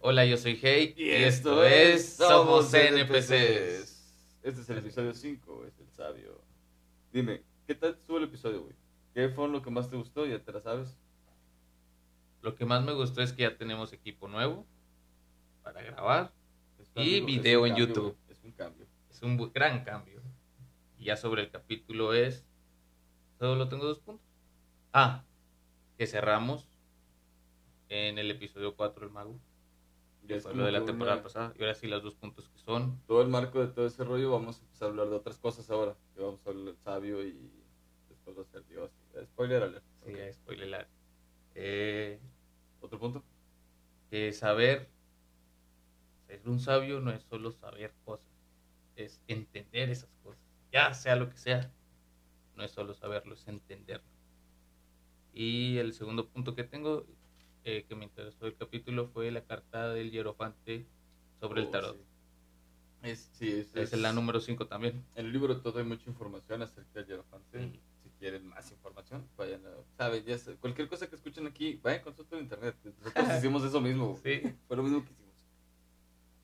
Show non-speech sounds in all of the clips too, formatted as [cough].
Hola, yo soy Hey. Y esto es Somos NPCs. Este es el episodio 5, es el sabio. Dime, ¿qué tal estuvo el episodio, güey? ¿Qué fue lo que más te gustó? Ya te la sabes. Lo que más me gustó es que ya tenemos equipo nuevo para grabar y video en cambio, YouTube. Es un cambio. Es un gran cambio. Y ya sobre el capítulo es. Solo tengo dos puntos. Ah, que cerramos en el episodio 4 el mago. Ya es lo de la temporada una- pasada. Y ahora sí, los dos puntos que son. Todo el marco de todo ese rollo, vamos a empezar a hablar de otras cosas ahora. Que vamos a hablar del sabio y después va a ser Dios. Spoiler alert. Sí, Ok. ya spoiler alert. Eh, ¿Otro punto? que saber. Ser un sabio no es solo saber cosas. Es entender esas cosas. Ya sea lo que sea. No es solo saberlo, es entenderlo. Y el segundo punto que tengo, eh, que me interesó del capítulo, fue la carta del hierofante sobre el Oh, tarot. sí. Es, sí, es, Es la número 5 también. En el libro todo hay mucha información acerca del hierofante. Si quieren más información, vayan a... Sé, cualquier cosa que escuchen aquí, vayan consulta en internet. Nosotros [laughs] hicimos eso mismo. Sí. [laughs] Fue lo mismo que hicimos.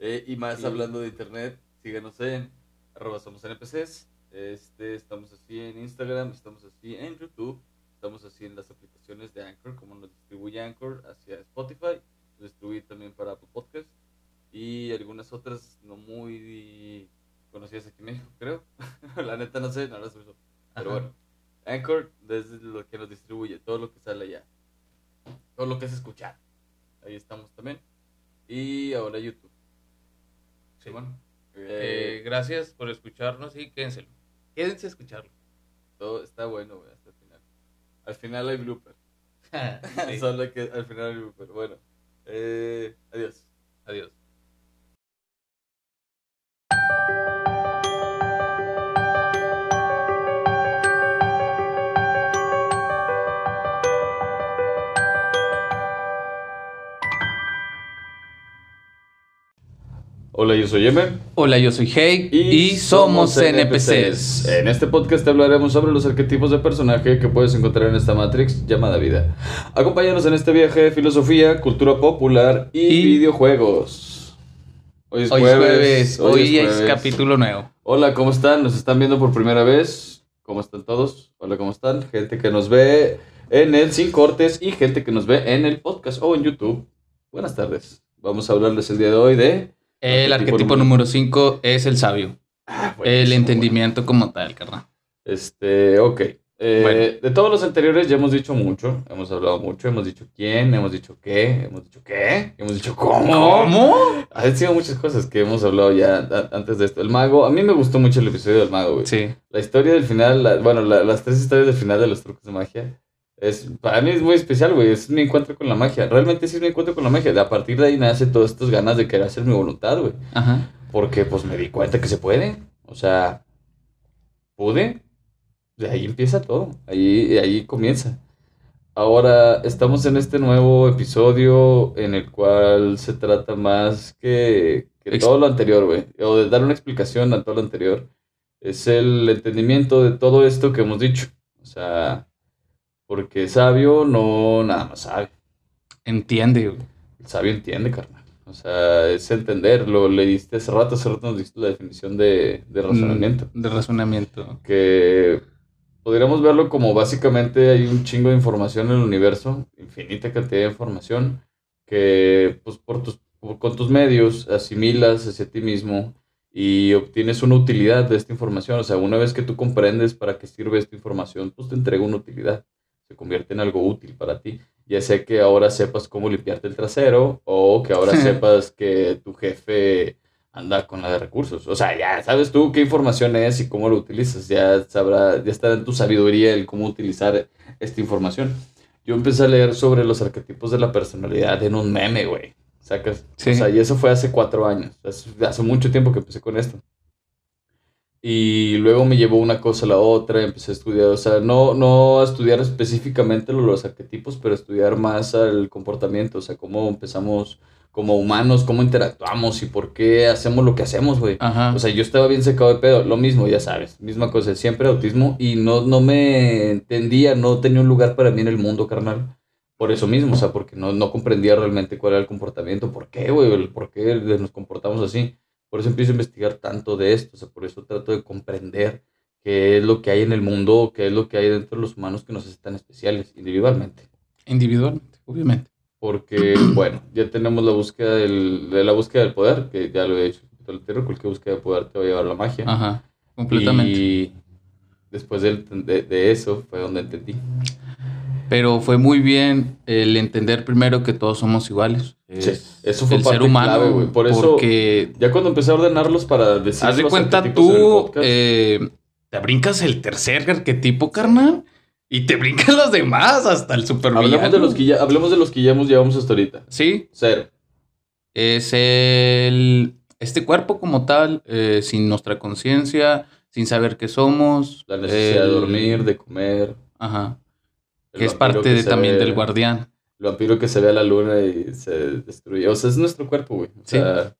Eh, y más Sí. hablando de internet, síganos en arroba somos NPCs. Este, estamos así en Instagram, estamos así en YouTube, estamos así en las aplicaciones de Anchor, como nos distribuye Anchor hacia Spotify, lo distribuye también para Apple Podcast y algunas otras no muy conocidas aquí en México, [laughs] creo. La neta no sé, no las uso. Pero Ajá. bueno, Anchor es lo que nos distribuye, todo lo que sale allá. Todo lo que es escuchar. Ahí estamos también. Y ahora YouTube. Sí. bueno. Eh, eh, gracias por escucharnos y quédenselo. Quédense a escucharlo. todo está bueno, güey. Al final hay blooper. [laughs] Sí. [laughs] Solo que al final hay blooper. Bueno, eh, adiós. Adiós. Hola, yo soy Emer. Hola, yo soy Hey y, somos NPCs. En este podcast te hablaremos sobre los arquetipos de personaje que puedes encontrar en esta Matrix llamada vida. Acompáñanos en este viaje de filosofía, cultura popular y, Y- videojuegos. Hoy es Hoy es jueves, hoy es jueves. capítulo nuevo. Hola, ¿cómo están? ¿Nos están viendo por primera vez? ¿Cómo están todos? Hola, ¿cómo están? Gente que nos ve en el Sin Cortes y gente que nos ve en el podcast o en YouTube. Buenas tardes. Vamos a hablarles el día de hoy de... El Arquetipo número 5 es el sabio. el Buenísimo, entendimiento como tal, carnal. Este, ok. Eh, Bueno. De todos los anteriores ya hemos dicho mucho, hemos hablado mucho, hemos dicho quién, hemos dicho qué, hemos dicho qué, hemos dicho cómo. Han sido muchas cosas que hemos hablado ya antes de esto. El mago, a mí me gustó mucho el episodio del mago, güey. Sí. La historia del final, la- bueno, la- las tres historias del final de los trucos de magia, es, para mí es muy especial, güey. Es mi encuentro con la magia. Realmente sí es mi encuentro con la magia. De a partir de ahí nace todas estas ganas de querer hacer mi voluntad, güey. Ajá. Porque pues me di cuenta que se puede. O sea, pude. De ahí empieza todo. Ahí, ahí comienza. Ahora estamos en este nuevo episodio en el cual se trata más que, que todo lo anterior, güey. O de dar una explicación a todo lo anterior. Es el entendimiento de todo esto que hemos dicho. O sea, porque sabio no nada más sabe. Entiende. güey. El sabio entiende, carnal. O sea, es entender. Lo leíste hace rato, hace rato nos diste la definición de, de razonamiento. Mm, De razonamiento. Que podríamos verlo como básicamente hay un chingo de información en el universo, infinita cantidad de información, que pues por tus, por- con tus medios asimilas hacia ti mismo y obtienes una utilidad de esta información. O sea, una vez que tú comprendes para qué sirve esta información, pues te entrega una utilidad. Se convierte en algo útil para ti. Ya sea que ahora sepas cómo limpiarte el trasero o que ahora sepas que tu jefe anda con la de recursos. O sea, ya sabes tú qué información es y cómo lo utilizas. Ya sabrá, ya estará en tu sabiduría el cómo utilizar esta información. Yo empecé a leer sobre los arquetipos de la personalidad en un meme, güey. Sacas. Sí. O sea, y eso fue hace cuatro años. Hace, hace mucho tiempo que empecé con esto. Y luego me llevó una cosa a la otra, empecé a estudiar, o sea, no, no a estudiar específicamente lo- los arquetipos, pero a estudiar más al comportamiento, o sea, cómo empezamos como humanos, cómo interactuamos y por qué hacemos lo que hacemos, güey. O sea, yo estaba bien secado de pedo, lo mismo, ya sabes, misma cosa, siempre autismo y no, no me entendía, no tenía un lugar para mí en el mundo, carnal. por eso mismo, o sea, porque no, no comprendía realmente cuál era el comportamiento, por qué, güey, por qué nos comportamos así. Por eso empiezo a investigar tanto de esto, o sea, por eso trato de comprender qué es lo que hay en el mundo, qué es lo que hay dentro de los humanos que nos hacen tan especiales, individualmente. Individualmente, obviamente. Porque, [clears throat] bueno, ya tenemos la búsqueda del, de la búsqueda del poder, que ya lo he dicho. Cualquier búsqueda de poder te va a llevar la magia. Ajá, completamente. Y después de, de, de eso fue donde entendí. Pero fue muy bien el entender primero que todos somos iguales. Sí, eso fue el parte ser humano, clave, güey. Por eso, porque ya cuando empecé a ordenarlos para decir. Haz de cuenta tú, eh, te brincas el tercer arquetipo, carnal, y te brincan los demás hasta el super hablemos de los que ya Hablemos de los que ya hemos llevamos hasta ahorita. Sí. Cero. Es el. Este cuerpo como tal, eh, sin nuestra conciencia, sin saber qué somos. La necesidad de dormir, de comer. Ajá que es parte de, también del guardián. El vampiro que se ve a la luna y se destruye. O sea, es nuestro cuerpo, güey. O sea,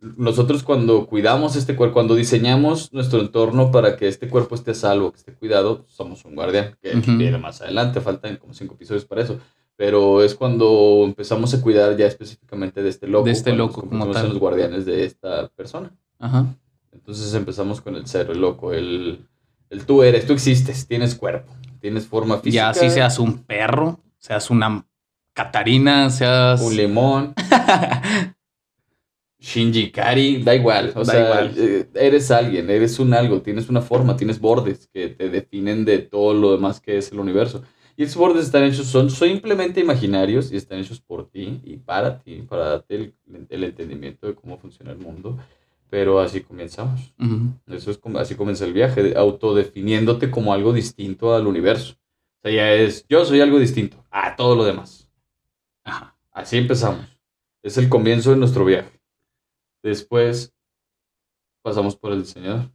nosotros cuando cuidamos este cuerpo, cuando diseñamos nuestro entorno para que este cuerpo esté salvo, que esté cuidado, somos un guardián, que viene más adelante, faltan como cinco episodios para eso. Pero es cuando empezamos a cuidar ya específicamente de este loco. De este loco, como tal. los guardianes de esta persona. Ajá. Entonces empezamos con el cero, el loco, el, el tú eres, tú existes, tienes cuerpo tienes forma física. Ya así seas un perro, seas una Catarina, seas. Un limón. [laughs] Shinji Kari, da igual. O sea, eh, eres alguien, eres un algo, tienes una forma, tienes bordes que te definen de todo lo demás que es el universo. Y esos bordes están hechos, son simplemente imaginarios y están hechos por ti y para ti, para darte el, el entendimiento de cómo funciona el mundo. Pero así comenzamos. Eso es como, así comienza el viaje, autodefiniéndote como algo distinto al universo. O sea, ya es, yo soy algo distinto a todo lo demás. Ajá. Así empezamos. Es el comienzo de nuestro viaje. Después pasamos por el diseñador.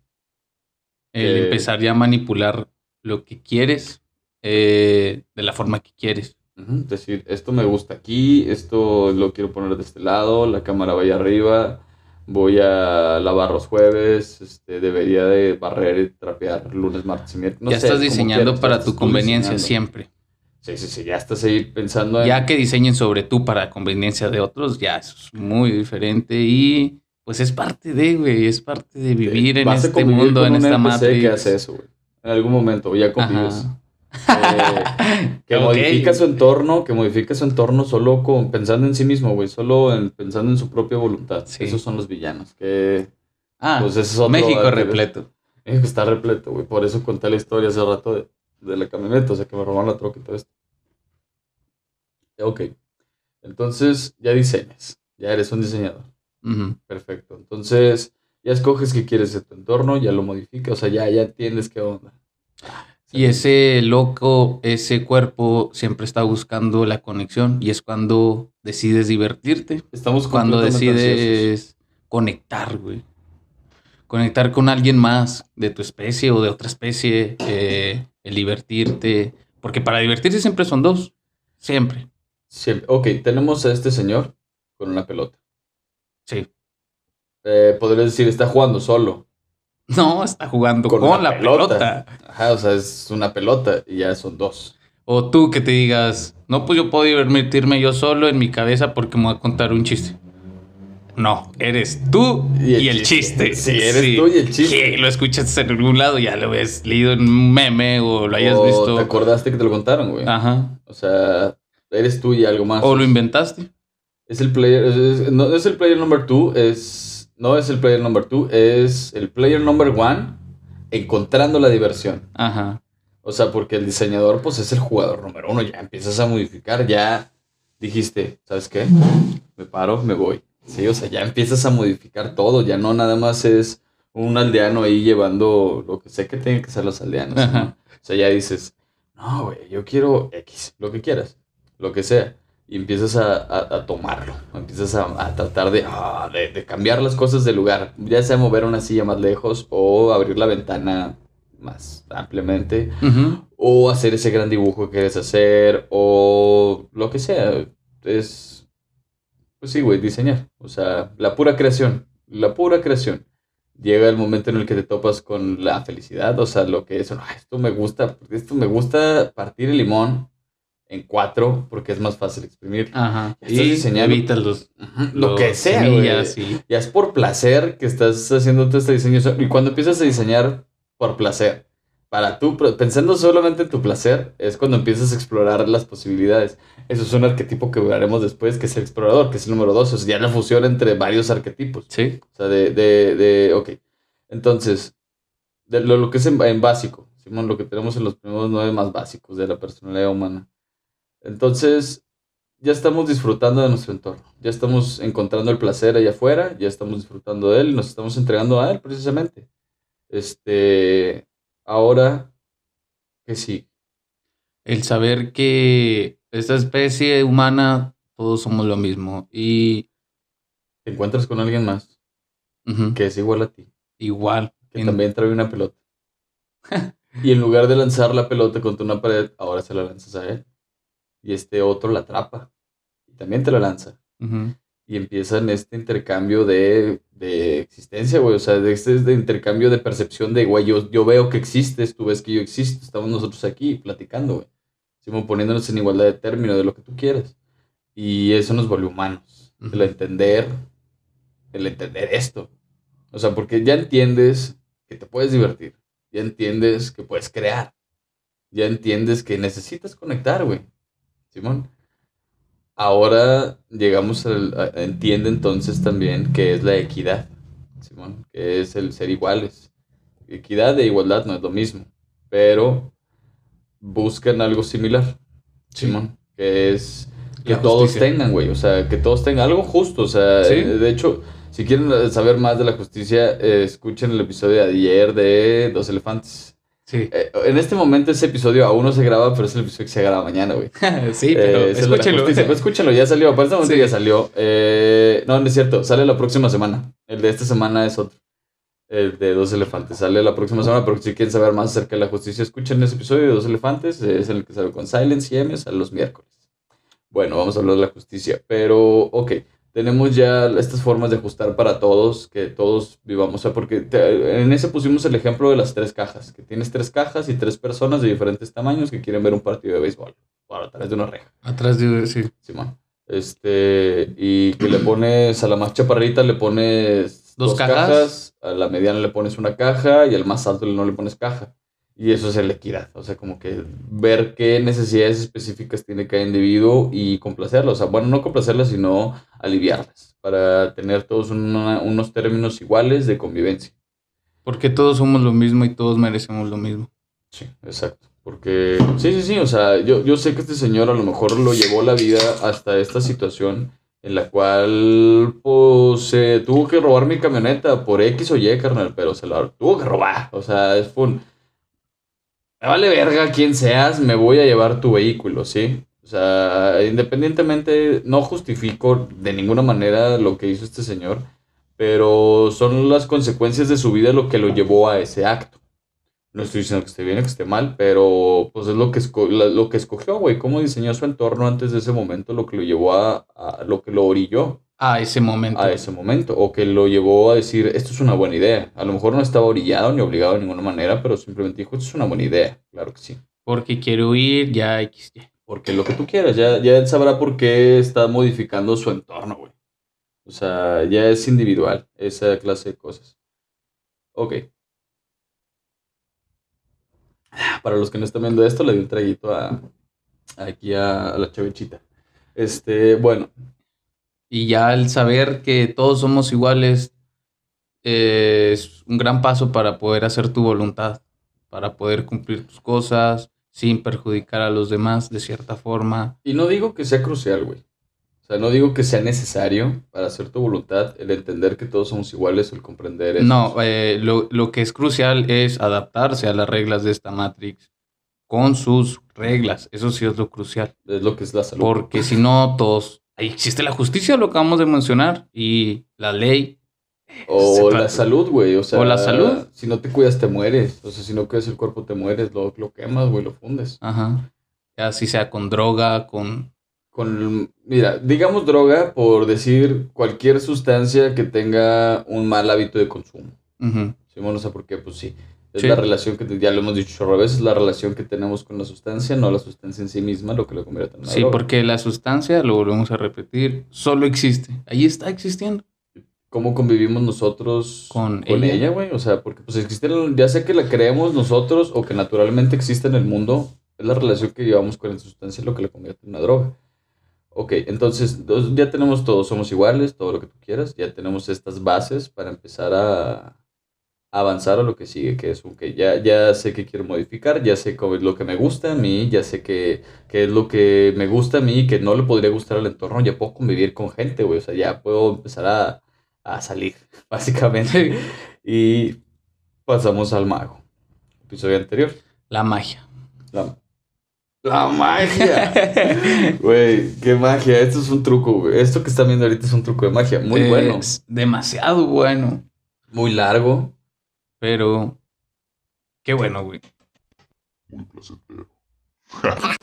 El empezar ya a manipular lo que quieres eh, de la forma que quieres. Es decir, esto me gusta aquí, esto lo quiero poner de este lado, la cámara vaya arriba, voy a lavar los jueves, este, debería de barrer y trapear lunes, martes y miércoles. ya estás diseñando para tu conveniencia siempre. Sí, sí, sí, ya estás ahí pensando en... Ya que diseñen sobre tú para conveniencia de otros, ya eso es muy diferente y pues es parte de, güey, es parte de vivir en este mundo, en esta matriz. que hace eso, güey. En algún momento, ya convives. Eh, que [laughs] modifica su entorno, que modifica su entorno solo con, pensando en sí mismo, güey, solo en, pensando en su propia voluntad. Esos son los villanos, que... Ah, pues es México repleto. México [laughs] está repleto, güey, por eso conté la historia hace rato de, de la camioneta, o sea, que me robaron la troca y todo esto. Ok, entonces ya diseñas, ya eres un diseñador. Perfecto, entonces ya escoges qué quieres de tu entorno, ya lo modificas, o sea, ya, ya entiendes qué onda. Y ese loco, ese cuerpo siempre está buscando la conexión y es cuando decides divertirte. Estamos cuando decides conectar, güey. Conectar con alguien más de tu especie o de otra especie, eh, el divertirte. Porque para divertirse siempre son dos. Siempre. Siempre. Ok, tenemos a este señor con una pelota. Sí. Eh, podrías decir, está jugando solo. [laughs] No, está jugando con, la pelota. Ajá, o sea, es una pelota y ya son dos. O tú que te digas, no, pues yo puedo divertirme yo solo en mi cabeza porque me voy a contar un chiste. No, eres tú y el, chiste. Sí, eres tú y el chiste. Que lo escuchas en algún lado, ya lo ves leído en un meme o lo hayas visto. ¿Te acordaste que te lo contaron, güey? Ajá. O sea, eres tú y algo más. O lo inventaste. Es el player, no es el player number two, es no es el player number two, es el player number one encontrando la diversión. Ajá. O sea, porque el diseñador, pues es el jugador número uno. Ya empiezas a modificar, ya dijiste, ¿sabes qué? Me paro, me voy. Sí, o sea, ya empiezas a modificar todo. Ya no nada más es un aldeano ahí llevando lo que sé que tienen que ser los aldeanos. O sea, ya dices, no, güey, yo quiero X, lo que quieras, lo que sea y empiezas a, tomarlo, empiezas a, tratar ah, de, de, cambiar las cosas de lugar, ya sea mover una silla más lejos o abrir la ventana más ampliamente, o hacer ese gran dibujo que quieres hacer, o lo que sea. Es, pues sí, güey, diseñar. O sea, la pura creación, la pura creación. Llega el momento en el que te topas con la felicidad, o sea, lo que es, esto me gusta, esto me gusta partir el limón en cuatro porque es más fácil exprimir. Ajá. Estás Y diseñando- evitas los, Lo que sea, semillas y- Ya es por placer que estás haciendo todo este diseño. Y cuando empiezas a diseñar por placer, para tú, pensando solamente en tu placer, es cuando empiezas a explorar las posibilidades. Eso es un arquetipo que veremos después, que es el explorador, que es el número dos. O sea, ya la fusión entre varios arquetipos. Sí. O sea, de, de, de ok. Entonces, de lo, lo que es en, en básico, Simón, lo que tenemos en los primeros nueve más básicos de la personalidad humana. Entonces, ya estamos disfrutando de nuestro entorno, ya estamos encontrando el placer allá afuera, ya estamos disfrutando de él y nos estamos entregando a él precisamente. Este, ahora, que sí, El saber que esta especie humana, todos somos lo mismo. Y te encuentras con alguien más que es igual a ti, igual. que en- también trae una pelota. [laughs] y en lugar de lanzar la pelota contra una pared, ahora se la lanzas a él. Y este otro la atrapa y también te la lanza. ujú, y empiezan este intercambio de, de existencia, güey. O sea, de este de intercambio de percepción de, güey, yo, yo veo que existes, tú ves que yo existo, estamos nosotros aquí platicando, güey. Estamos poniéndonos en igualdad de término de lo que tú quieras. Y eso nos vuelve humanos. El entender, el entender esto. O sea, porque ya entiendes que te puedes divertir. Ya entiendes que puedes crear. Ya entiendes que necesitas conectar, güey. Simón. Ahora llegamos al. a- entiende entonces también que es la equidad. Simón. Que es el ser iguales. Equidad e igualdad no es lo mismo. Pero buscan algo similar. Sí. Simón. Que es que La todos justicia. tengan, güey. O sea, que todos tengan algo justo. O sea, Sí. de hecho, si quieren saber más de la justicia, eh, escuchen el episodio de ayer de Dos Elefantes. Sí. Eh, en este momento ese episodio aún no se graba, pero es el episodio que se graba mañana, güey. [laughs] sí, pero Eh, ese es de la escúchelo. justicia. Escúchalo, ya salió. Para este momento Sí. ya salió. Eh, no, no es cierto. Sale la próxima semana. El de esta semana es otro. El de Dos Elefantes. Sale la próxima semana, pero si quieren saber más acerca de la justicia, escuchen ese episodio de Dos Elefantes. Es el que sale con Silence y M, sale los miércoles. Bueno, vamos a hablar de la justicia. Pero, ok. Tenemos ya estas formas de ajustar para todos, que todos vivamos. O sea, porque te- en ese pusimos el ejemplo de las tres cajas. Que tienes tres cajas y tres personas de diferentes tamaños que quieren ver un partido de béisbol. Por a través de una reja. Atrás de. Sí. Simón. Este, y que le pones a la más chaparrita, le pones Dos cajas. a la mediana le pones una caja y al más alto no le pones caja. Y eso es la equidad, o sea, como que ver qué necesidades específicas tiene cada individuo y complacerlas. O sea, bueno, no complacerlas, sino aliviarlas para tener todos una- unos términos iguales de convivencia. Porque todos somos lo mismo y todos merecemos lo mismo. Sí, exacto. Porque, sí, sí, sí, o sea, yo, yo sé que este señor a lo mejor lo llevó la vida hasta esta situación en la cual, pues, se tuvo que robar mi camioneta por X o Y, carnal, pero se la tuvo que robar. O sea, es un... Vale verga quién seas, me voy a llevar tu vehículo, ¿sí? O sea, independientemente, no justifico de ninguna manera lo que hizo este señor, pero son las consecuencias de su vida lo que lo llevó a ese acto. No estoy diciendo que esté bien o que esté mal, pero pues es lo que, lo que escogió, güey. Cómo diseñó su entorno antes de ese momento, lo que lo llevó a, a- lo que lo orilló A ese momento. a ese momento. O que lo llevó a decir, esto es una buena idea. A lo mejor no estaba orillado ni obligado de ninguna manera, pero simplemente dijo, esto es una buena idea. Claro que sí. Porque quiero ir, ya X. Porque lo que tú quieras, ya, ya él sabrá por qué está modificando su entorno, güey. O sea, ya es individual esa clase de cosas. Ok. Para los que no están viendo esto, le di un traguito a, aquí a, a la chavichita. Este, bueno, Y ya el saber que todos somos iguales eh, es un gran paso para poder hacer tu voluntad, para poder cumplir tus cosas sin perjudicar a los demás de cierta forma. y no digo que sea crucial, güey. O sea, no digo que sea necesario para hacer tu voluntad el entender que todos somos iguales o el comprender eso. No, eh, lo, lo que es crucial es adaptarse a las reglas de esta Matrix con sus reglas. Eso sí es lo crucial. Es lo que es la salud. Porque si no, todos... Ahí existe la justicia, lo acabamos de mencionar, y la ley. O la salud, güey. O sea, O la salud. Si no te cuidas, te mueres. O sea, si no cuidas el cuerpo, te mueres. Lo, lo quemas, güey, lo fundes. Ajá. Así sea con droga, con... Con, mira, digamos droga por decir cualquier sustancia que tenga un mal hábito de consumo. Ujú. Simón, o sea, porque, pues sí. Es Sí. la relación que, ya lo hemos dicho a veces, la relación que tenemos con la sustancia, no la sustancia en sí misma, lo que lo convierte en una Sí, droga. porque la sustancia, lo volvemos a repetir, solo existe. Ahí está existiendo. ¿Cómo convivimos nosotros Con con ella. güey? O sea, porque pues existe, ya sea que la creemos nosotros o que naturalmente existe en el mundo, es la relación que llevamos con la sustancia lo que la convierte en una droga. Ok, entonces ya tenemos todo, somos iguales, todo lo que tú quieras, ya tenemos estas bases para empezar a avanzar a lo que sigue, que es, ok, ya, ya sé que quiero modificar, ya sé cómo es lo que me gusta a mí, ya sé que, que es lo que me gusta a mí que no le podría gustar al entorno, ya puedo convivir con gente, güey, o sea, ya puedo empezar a, a salir, [laughs] básicamente. Y pasamos al mago. Episodio anterior. La magia. La, la magia. [laughs] Güey, qué magia. Esto es un truco, güey. Esto que están viendo ahorita es un truco de magia. Muy bueno. Es demasiado bueno. Muy largo. Pero. Qué bueno, güey. [laughs]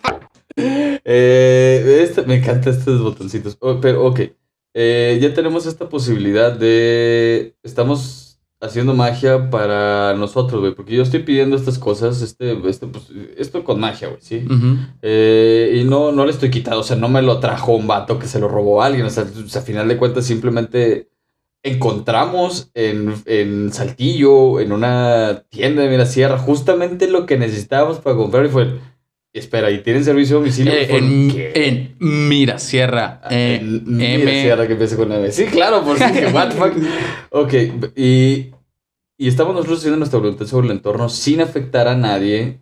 Eh, este- me encantan estos botoncitos. Oh, pero, ok. Eh, ya tenemos esta posibilidad de. Estamos haciendo magia para nosotros, güey. Porque yo estoy pidiendo estas cosas. Este, este, pues, esto con magia, güey, ¿sí? Eh, y no, no le estoy quitando, o sea, no me lo trajo un vato que se lo robó a alguien, o sea, o sea, a final de cuentas simplemente encontramos en, en Saltillo, en una tienda de Mirasierra, justamente lo que necesitábamos para comprar y fue, espera, ¿y tienen servicio a domicilio? Eh, Fue, en, en Mirasierra. eh, En M. Mirasierra que empieza con M. Sí, claro, por si que what the fuck. [laughs] Ok, y, y estamos nosotros haciendo nuestra voluntad sobre el entorno sin afectar a nadie.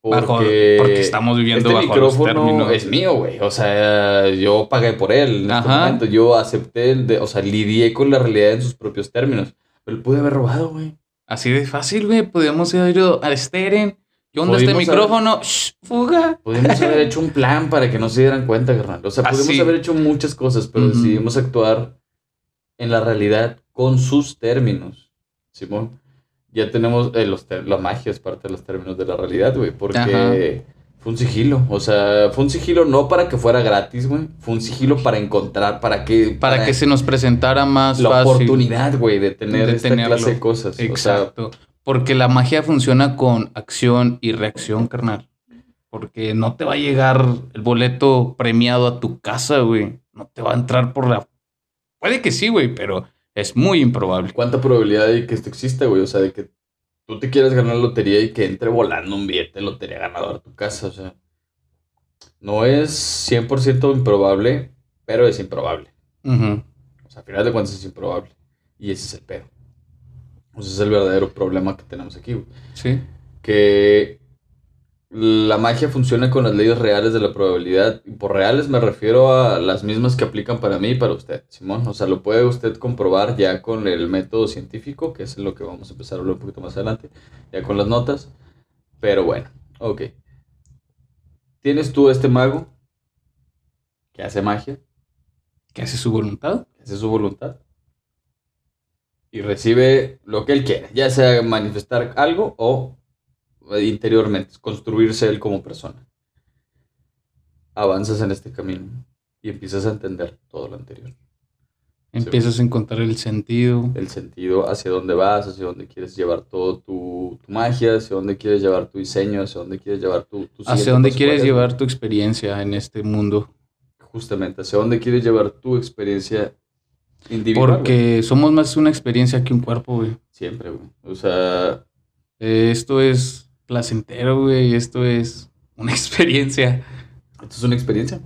Porque, Bajo- porque estamos viviendo este bajo los micrófono términos. es mío, güey. O sea, yo pagué por él en este momento. Yo acepté, el de, o sea, lidié con la realidad en sus propios términos. Pero él pude haber robado, güey. Así de fácil, güey. Podríamos haber ido al Steren. ¿Qué onda este Pudimos haber- micrófono? Shh, fuga. Pudimos haber [laughs] hecho un plan para que no se dieran cuenta, carnal. O sea, pudimos Así. haber hecho muchas cosas, pero Ujú. decidimos actuar en la realidad con sus términos. Simón, ya tenemos eh, los la magia es parte de los términos de la realidad, güey, porque Ajá. fue un sigilo. O sea, fue un sigilo no para que fuera gratis, güey. Fue un sigilo para encontrar, para que Para que se nos presentara más la fácil. oportunidad, güey, de tener de esta clase de cosas. O sea, Exacto. Porque la magia funciona con acción y reacción, carnal. Porque no te va a llegar el boleto premiado a tu casa, güey. No te va a entrar por la. Puede que sí, güey, pero es muy improbable. ¿Cuánta probabilidad hay que esto exista, güey? O sea, de que tú te quieras ganar la lotería y que entre volando un billete de lotería ganador a tu casa, o sea. No es 100% improbable, pero es improbable. Ujú. O sea, al final de cuentas es improbable. Y ese es el pedo. O sea, ese es el verdadero problema que tenemos aquí, güey. Sí. Que la magia funciona con las leyes reales de la probabilidad. Y por reales me refiero a las mismas que aplican para mí y para usted, Simón. O sea, lo puede usted comprobar ya con el método científico, que es lo que vamos a empezar a hablar un poquito más adelante, ya con las notas. Pero bueno, ok. Tienes tú este mago que hace magia, Que hace su voluntad. que hace su voluntad y recibe lo que él quiere, ya sea manifestar algo o interiormente, construirse él como persona. Avanzas en este camino y empiezas a entender todo lo anterior. Empiezas a encontrar el sentido. El sentido hacia dónde vas, hacia dónde quieres llevar todo tu, tu magia, hacia dónde quieres llevar tu diseño, hacia dónde quieres llevar tu... tu Hacia dónde quieres llevar tu experiencia en este mundo. Justamente, hacia dónde quieres llevar tu experiencia individual. Porque somos más una experiencia que un cuerpo, güey. Siempre, güey. O sea, Eh, Esto es placentero, güey. Esto es una [laughs] experiencia. Esto es una experiencia.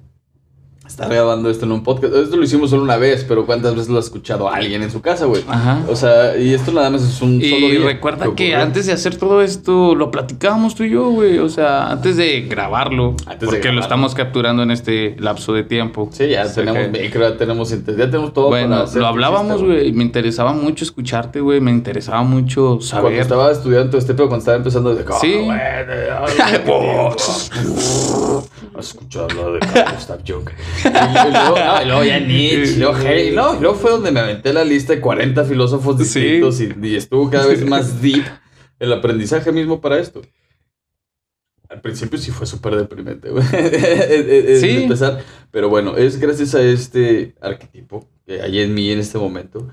Estar grabando esto en un podcast. Esto lo hicimos solo una vez, pero ¿cuántas veces lo ha escuchado alguien en su casa, güey? Ajá. O sea, y esto nada más es un solo Y recuerda que antes de hacer todo esto, lo platicábamos tú y yo, güey. O sea, antes de grabarlo. Antes de porque grabarlo. lo estamos capturando en este lapso de tiempo. Sí, ya O sea tenemos que- micro, ya tenemos ya tenemos todo Bueno, para hacer lo hablábamos, güey. y Me interesaba mucho escucharte, güey. Me interesaba mucho Cuando saber. estaba estudiando este pedo, cuando estaba empezando, de Sí. "Ah, ay, [laughs] ¿Has escuchado lo de Carl Gustav Jung? [laughs] Y, luego, no, y luego ya Nietzsche, y luego Hegel, no, y luego fue donde me aventé la lista de 40 filósofos Sí. distintos y, y estuvo cada vez más deep el aprendizaje mismo para esto. Al principio sí fue súper deprimente, güey. [laughs] Sí. empezar. Pero bueno, es gracias a este arquetipo que hay en mí en este momento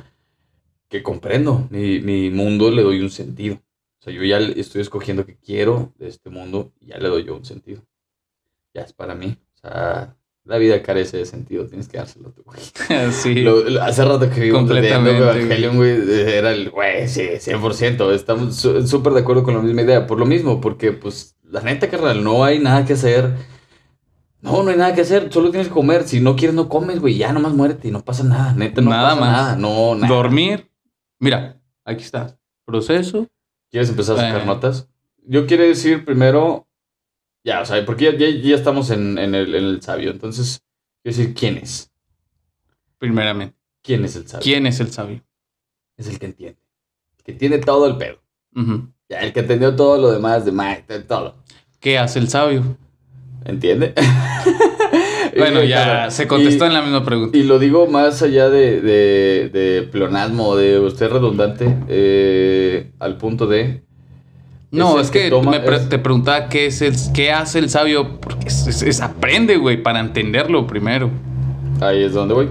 que comprendo mi, mi mundo, le doy un sentido. O sea, yo ya estoy escogiendo qué quiero de este mundo y ya le doy yo un sentido. Ya es para mí. O sea, la vida carece de sentido, tienes que dárselo tú, güey. [laughs] sí. Lo- lo- hace rato que vimos Completamente. Evangelion, güey, era el, güey, sí, 100%. Estamos su- súper de acuerdo con la misma idea. Por lo mismo, porque, pues, la neta, carnal, no hay nada que hacer. No, no hay nada que hacer, solo tienes que comer. Si no quieres, no comes, güey, ya nomás muérete y no pasa nada. Neta, no Nada pasa más. nada. No, nada. Dormir. Mira, aquí está. Proceso. ¿Quieres empezar a sacar Eh. notas? Yo quiero decir primero, ya, o sea, porque ya, ya- ya estamos en, en el, en el sabio. Entonces, quiero decir, ¿quién es? Primeramente. ¿Quién es el sabio? ¿Quién es el sabio? Es el que entiende. El que tiene todo el pedo. Ya, el que entendió todo lo demás de más, de todo. ¿Qué hace el sabio? ¿Entiende? [laughs] [laughs] Bueno, ya claro, se contestó y- en la misma pregunta. Y lo digo más allá de, de, de pleonasmo, de usted redundante, eh, al punto de... No, es que, toma- me pre- es- te preguntaba qué es el, qué hace el sabio, porque es aprende, güey, para entenderlo primero. Ahí es donde voy.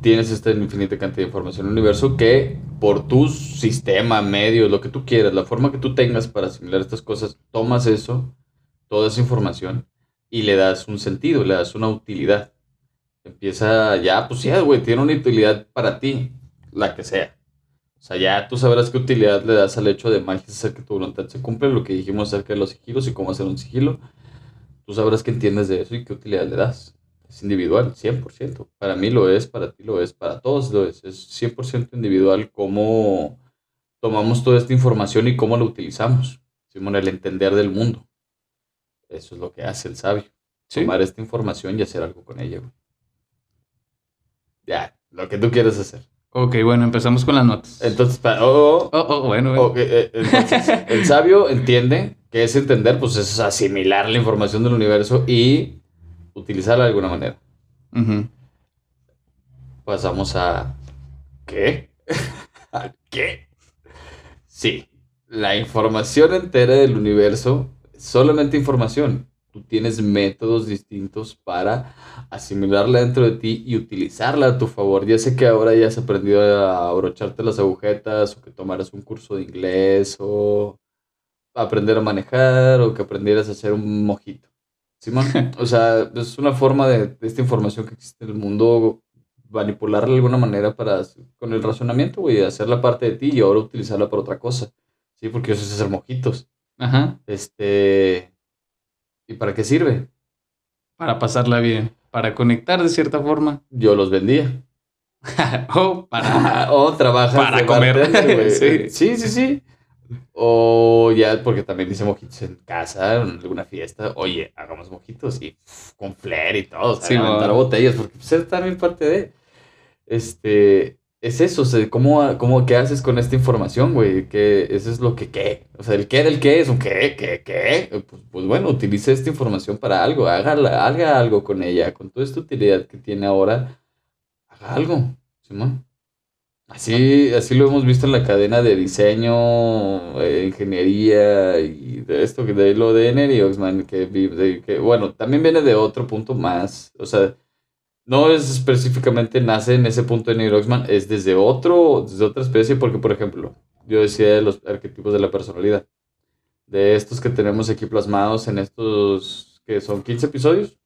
Tienes esta infinita cantidad de información en el universo que por tu sistema, medios, lo que tú quieras, la forma que tú tengas para asimilar estas cosas, tomas eso, toda esa información y le das un sentido, le das una utilidad. Empieza ya, pues ya, güey, tiene una utilidad para ti, la que sea. O sea, ya tú sabrás qué utilidad le das al hecho de magia hacer que tu voluntad se cumpla, lo que dijimos acerca de los sigilos y cómo hacer un sigilo. Tú sabrás qué entiendes de eso y qué utilidad le das. Es individual, 100%. Para mí lo es, para ti lo es, para todos lo es. Es 100% individual cómo tomamos toda esta información y cómo la utilizamos. Simón, el entender del mundo. Eso es lo que hace el sabio. ¿Sí? Tomar esta información y hacer algo con ella. güey. Ya, lo que tú quieras hacer. Ok, bueno, empezamos con las notas. Entonces, oh, oh, Oh, oh, bueno, bueno. Ok, eh, entonces, [laughs] el sabio entiende que es entender, pues es asimilar la información del universo y utilizarla de alguna manera. Ujú. Pasamos a... ¿Qué? [laughs] ¿A qué? Sí, la información entera del universo, solamente información. Tú tienes métodos distintos para asimilarla dentro de ti y utilizarla a tu favor. Ya sé que ahora ya has aprendido a abrocharte las agujetas o que tomaras un curso de inglés o aprender a manejar o que aprendieras a hacer un mojito. Simón, [laughs] o sea, es una forma de, de esta información que existe en el mundo manipularla de alguna manera para, con el razonamiento, güey, hacerla parte de ti y ahora utilizarla para otra cosa. Sí, porque yo sé hacer mojitos. Ajá. Este. ¿Y para qué sirve? Para pasarla bien. Para conectar de cierta forma. Yo los vendía. [laughs] o para. [laughs] o trabajas Para de comer. bartender. [laughs] Sí. sí, sí, sí. O ya, porque también hice mojitos en casa, en alguna fiesta. Oye, hagamos mojitos y pff, con flair y todo. O sea, Sí, levantar botellas, porque pues, es también parte de. Este. Es eso, o ¿cómo, cómo, ¿qué haces con esta información, güey? Que es lo que, ¿qué? O sea, el qué del qué es un qué, qué, qué. Pues, pues bueno, utilice esta información para algo, hágala, haga algo con ella, con toda esta utilidad que tiene ahora, haga algo, Simón. Así, así lo hemos visto en la cadena de diseño, eh, ingeniería y de esto, de lo de Ener y Oxman, que, de- que, bueno, también viene de otro punto más, o sea, no es específicamente nace en ese punto de Neil Oxman, es desde otro, desde otra especie, porque por ejemplo, yo decía de los arquetipos de la personalidad, de estos que tenemos aquí plasmados en estos que son 15 episodios,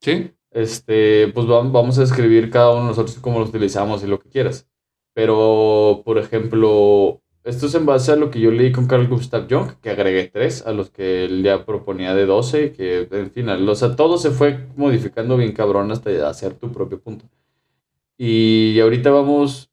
Sí. este, pues vam- vamos a describir cada uno de nosotros cómo lo utilizamos y lo que quieras. Pero, por ejemplo, esto es en base a lo que yo leí con Carl Gustav Jung, que agregué tres a los que él ya proponía de 12, que, en fin, o sea, todo se fue modificando bien cabrón hasta hacer tu propio punto. Y ahorita vamos,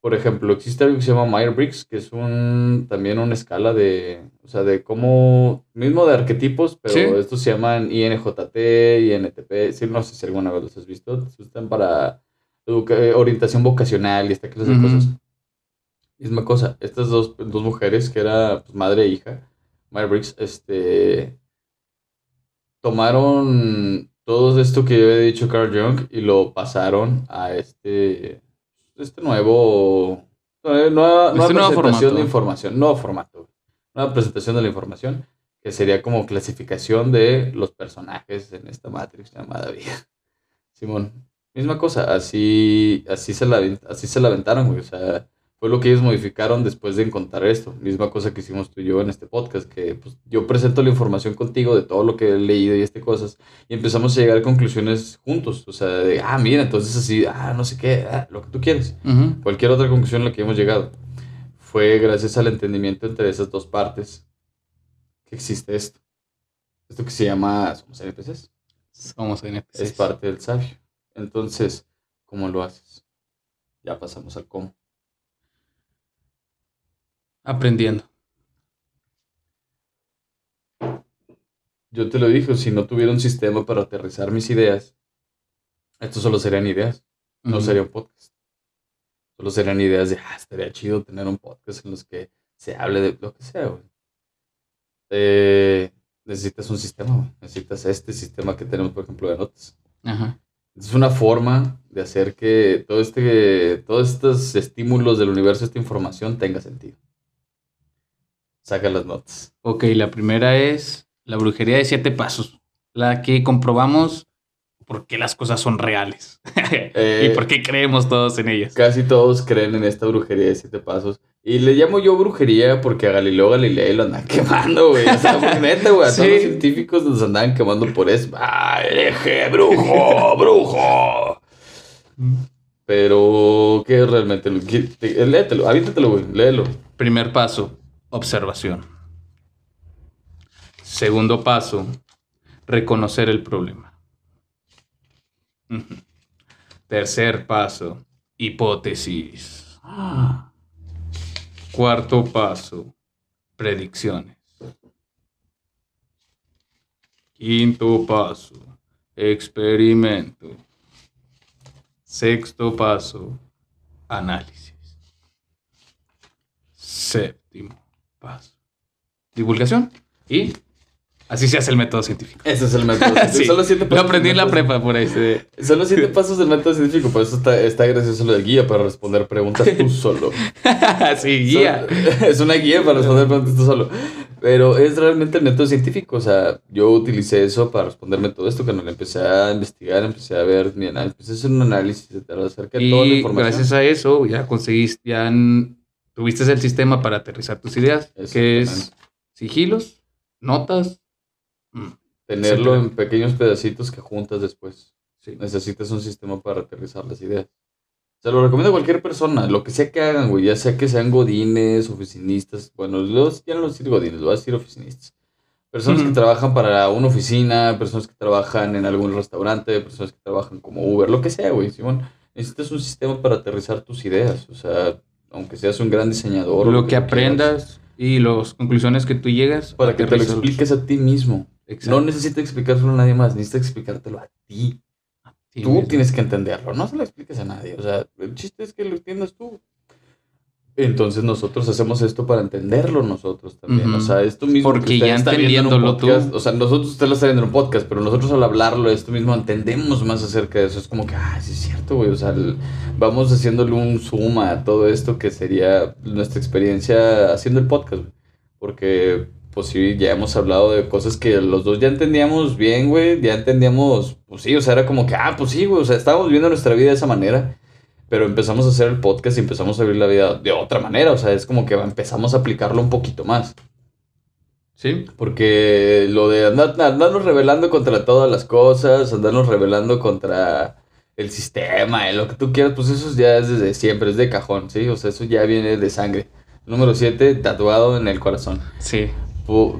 por ejemplo, existe algo que se llama Myers-Briggs, que es un, también una escala de, o sea, de cómo, mismo de arquetipos, pero Sí. estos se llaman INJT, INTP, sí, no sé si alguna vez los has visto, están para educa- orientación vocacional y esta clase de cosas. Misma cosa, estas dos, dos mujeres, que era pues, madre e hija, Myers-Briggs, este, tomaron todo esto que había dicho Carl Jung y lo pasaron a este, este nuevo, nueva, nueva Este nuevo presentación formato. de información, nuevo formato, nueva presentación de la información, que sería como clasificación de los personajes en esta Matrix llamada vida. Simón, misma cosa, así, así, se la, así se la aventaron, güey, o sea, fue lo que ellos modificaron después de encontrar esto. Misma cosa que hicimos tú y yo en este podcast, que pues, yo presento la información contigo de todo lo que he leído y este cosas, y empezamos a llegar a conclusiones juntos. O sea, de, ah, mira, entonces así, ah, no sé qué, ah, lo que tú quieres. Ujú. Cualquier otra conclusión a la que hemos llegado. Fue gracias al entendimiento entre esas dos partes que existe esto. Esto que se llama, somos NPCs, Somos NPCs. es parte del sabio. Entonces, ¿cómo lo haces? Ya pasamos al cómo. Aprendiendo. Yo te lo dije, si no tuviera un sistema para aterrizar mis ideas, esto solo serían ideas, no sería un podcast. Solo serían ideas de, ah, estaría chido tener un podcast en los que se hable de lo que sea, güey. Eh, necesitas un sistema, güey. Necesitas este sistema que tenemos, por ejemplo, de notas. Ajá. Es una forma de hacer que todo este, todos estos estímulos del universo, esta información tenga sentido. Saca las notas. Ok, la primera es la brujería de siete pasos. La que comprobamos por qué las cosas son reales. [laughs] Eh, y por qué creemos todos en ellas. Casi todos creen en esta brujería de siete pasos. Y le llamo yo brujería porque a Galileo Galilei lo andan [laughs] quemando, güey. O sea, porque neta, güey. A todos Sí. los científicos nos andaban quemando por eso. ¡Ah, hereje, brujo, brujo! Pero, ¿qué es realmente? Léetelo, avíntatelo, güey. Léelo. Primer paso, observación. Segundo paso, reconocer el problema. Tercer paso, hipótesis. Cuarto paso, predicciones. Quinto paso, experimento. Sexto paso, análisis. Séptimo paso, divulgación. Y así se hace el método científico. Ese es el método. [laughs] Sí, Son los siete Lo pasos aprendí del en la prepa por ahí. se- Son los siete [laughs] pasos del método científico. Por eso está, está gracioso lo del guía para responder preguntas tú [laughs] solo. sí, guía. Son- Es una guía para responder preguntas tú solo. Pero es realmente el método científico. O sea, yo utilicé eso para responderme todo esto. Cuando empecé a investigar, empecé a ver mi análisis, empecé a hacer un análisis acerca de toda la Y información. gracias a eso ya conseguiste, ya tuviste el sistema para aterrizar tus ideas, que es sigilos, notas. mm, Tenerlo etcétera. en pequeños pedacitos que juntas después. sí. Necesitas un sistema para aterrizar las ideas. Se lo recomiendo a cualquier persona, lo que sea que hagan, güey, ya sea que sean godines, oficinistas, bueno, los, ya no los decir godines, lo voy a decir oficinistas. Personas que trabajan para una oficina, personas que trabajan en algún restaurante, personas que trabajan como Uber, lo que sea, güey, Simón. Necesitas un sistema para aterrizar tus ideas, o sea, aunque seas un gran diseñador. lo que quieras, aprendas y las conclusiones que tú llegas. Para que te lo expliques a ti mismo. Exacto. No necesitas explicárselo a nadie más, necesitas explicártelo a ti. Tú mismo. tienes que entenderlo, no se lo expliques a nadie. O sea, el chiste es que lo entiendas tú. Entonces nosotros hacemos esto para entenderlo nosotros también. O sea, esto mismo. Porque que ya está viendo entendiéndolo tú. podcast, O sea, nosotros usted lo está viendo en un podcast, pero nosotros al hablarlo esto mismo entendemos más acerca de eso. Es como que, ah, sí es cierto, güey. O sea, el- vamos haciéndole un zoom a todo esto que sería nuestra experiencia haciendo el podcast, güey. Porque, pues sí, ya hemos hablado de cosas que los dos ya entendíamos bien, güey. Ya entendíamos, pues sí, o sea, era como que, ah, pues sí, güey. O sea, estábamos viviendo nuestra vida de esa manera. Pero empezamos a hacer el podcast y empezamos a vivir la vida de otra manera. O sea, es como que empezamos a aplicarlo un poquito más. Sí. Porque lo de andar- andarnos revelando contra todas las cosas, andarnos revelando contra el sistema, y lo que tú quieras, pues eso ya es desde siempre, es de cajón, ¿sí? O sea, eso ya viene de sangre. Número 7, tatuado en el corazón. Sí.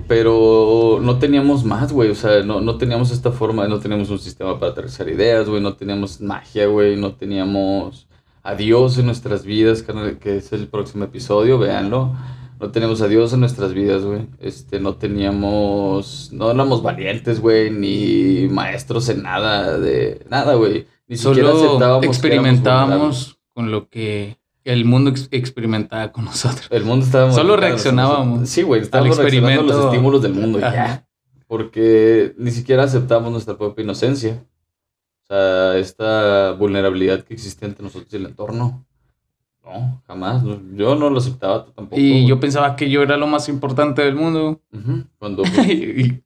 Pero no teníamos más, güey. O sea, no, no teníamos esta forma, no teníamos un sistema para aterrizar ideas, güey. No teníamos magia, güey. No teníamos a Dios en nuestras vidas, que es el próximo episodio, véanlo. No teníamos a Dios en nuestras vidas, güey. Este, no teníamos, no éramos valientes, güey, ni maestros en nada de nada, güey. Ni siquiera Solo aceptábamos. experimentábamos con lo que el mundo ex- experimentaba con nosotros. El mundo estaba Solo reaccionábamos Sí, güey, estábamos al reaccionando a los estímulos del mundo y Ajá. ya. Porque ni siquiera aceptamos nuestra propia inocencia. Sea, esta vulnerabilidad que existe entre nosotros y el entorno. No, jamás. Yo no lo aceptaba, tampoco. Y güey. yo pensaba que yo era lo más importante del mundo. Ujú, Cuando. [laughs] pues, [laughs] y y,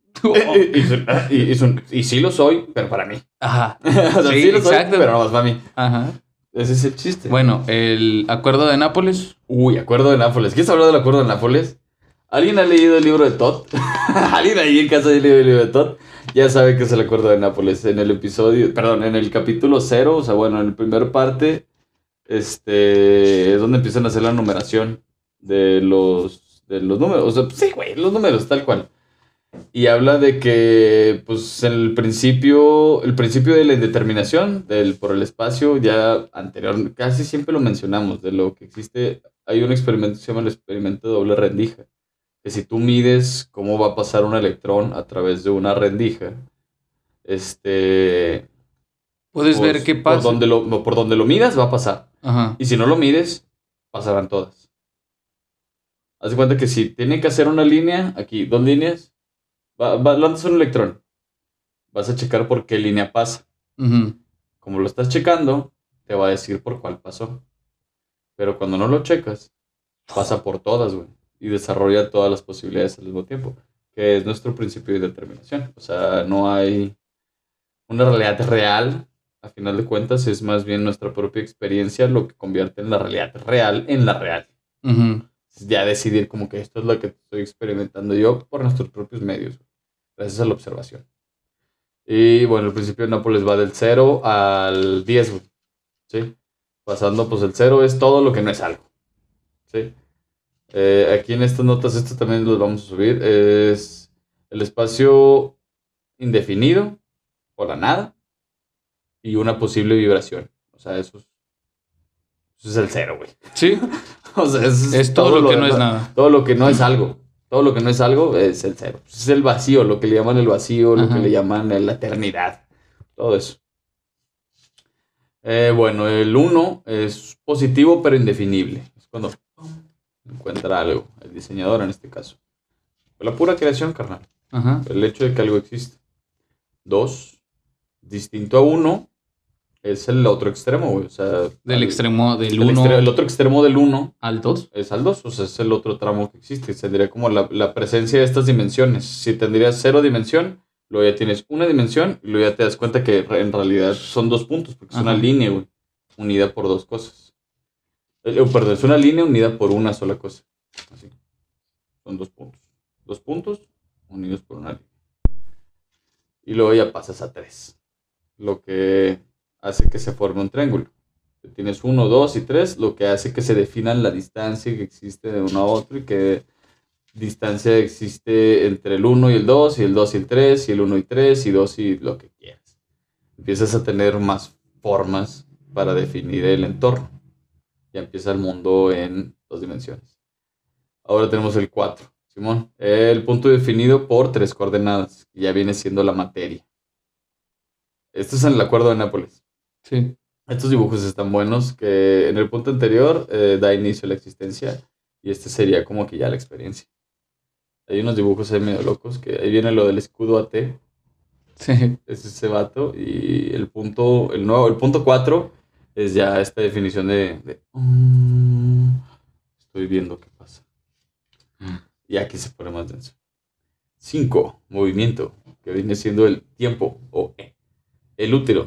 y- y- y son- y sí lo soy, pero para mí. Ajá. [laughs] o sea, sí, Sí, lo soy, exacto. pero no más para mí. Ajá. Ese es el chiste. Bueno, el acuerdo de Nápoles. Uy, acuerdo de Nápoles. ¿Quieres hablar del acuerdo de Nápoles? ¿Alguien ha leído el libro de Todd? ¿Alguien ahí en casa ha leído el libro de Todd? Ya sabe que es el acuerdo de Nápoles. En el episodio, perdón, en el capítulo cero, o sea, bueno, en la primera parte, este, es donde empiezan a hacer la numeración de los, de los números. O sea, sí, güey, los números, tal cual. Y habla de que, pues, en el principio, el principio de la indeterminación del, por el espacio, ya anterior, casi siempre lo mencionamos, de lo que existe, hay un experimento que se llama el experimento de doble rendija, que si tú mides cómo va a pasar un electrón a través de una rendija, este... Puedes pues, ver qué Por pasa. donde, lo, por donde lo midas va a pasar. Ajá. Y si no lo mides, pasarán todas. Haz de cuenta que si tiene que hacer una línea, aquí, dos líneas, va, va, lanzas un electrón. Vas a checar por qué línea pasa. Como lo estás checando, te va a decir por cuál pasó. Pero cuando no lo checas, pasa por todas, güey. Y desarrolla todas las posibilidades al mismo tiempo. Que es nuestro principio de determinación. O sea, no hay una realidad real. A final de cuentas, es más bien nuestra propia experiencia lo que convierte en la realidad real en la real. Ujú. Ya decidir como que esto es lo que estoy experimentando yo por nuestros propios medios. Gracias a la observación. Y bueno, el principio de Nápoles va del 0 al 10, güey. ¿Sí? Pasando, pues el 0 es todo lo que no es algo. ¿Sí? Eh, aquí en estas notas, esto también los vamos a subir. Es el espacio indefinido o la nada y una posible vibración. O sea, eso es, eso es el cero, güey. Sí, [laughs] O sea, eso es, es todo, lo que no es nada. Todo lo que no es algo. Todo lo que no es algo es el cero. Es el vacío, lo que le llaman el vacío, lo que le llaman la eternidad. Todo eso. Eh, bueno, el 1 es positivo pero indefinible. Es cuando encuentra algo, el diseñador en este caso. La pura creación, carnal. Ajá. El hecho de que algo existe. 2. Distinto a 1 es el otro extremo, güey. O sea, Del al- extremo del el, 1 extre- el otro extremo del 1 al 2. es al 2, o sea, es el otro tramo que existe. Tendría como la, la presencia de estas dimensiones. Si tendrías cero dimensión, luego ya tienes una dimensión y luego ya te das cuenta que en realidad son dos puntos, porque es una línea, güey, unida por dos cosas. Eh, eh, perdón, es una línea unida por una sola cosa. Así. Son dos puntos. Dos puntos unidos por una línea. Y luego ya pasas a tres. Lo que hace que se forme un triángulo. Tienes uno, dos y tres, lo que hace que se definan la distancia que existe de uno a otro y que distancia existe entre el 1 y el 2, y el 2 y el 3, y el 1 y 3, y 2 y lo que quieras. Empiezas a tener más formas para definir el entorno. Ya empieza el mundo en dos dimensiones. Ahora tenemos el 4, Simón. El punto definido por tres coordenadas, que ya viene siendo la materia. Esto es en el acuerdo de Nápoles. Sí. Estos dibujos están buenos, que en el punto anterior eh, da inicio a la existencia y este sería como que ya la experiencia. Hay unos dibujos ahí medio locos, que ahí viene lo del escudo AT, es Sí. ese vato, y el punto, el nuevo, el punto 4 es ya esta definición de, de, "Mm, estoy viendo qué pasa. Y aquí se pone más denso. 5. Movimiento, que viene siendo el tiempo o E. El útero.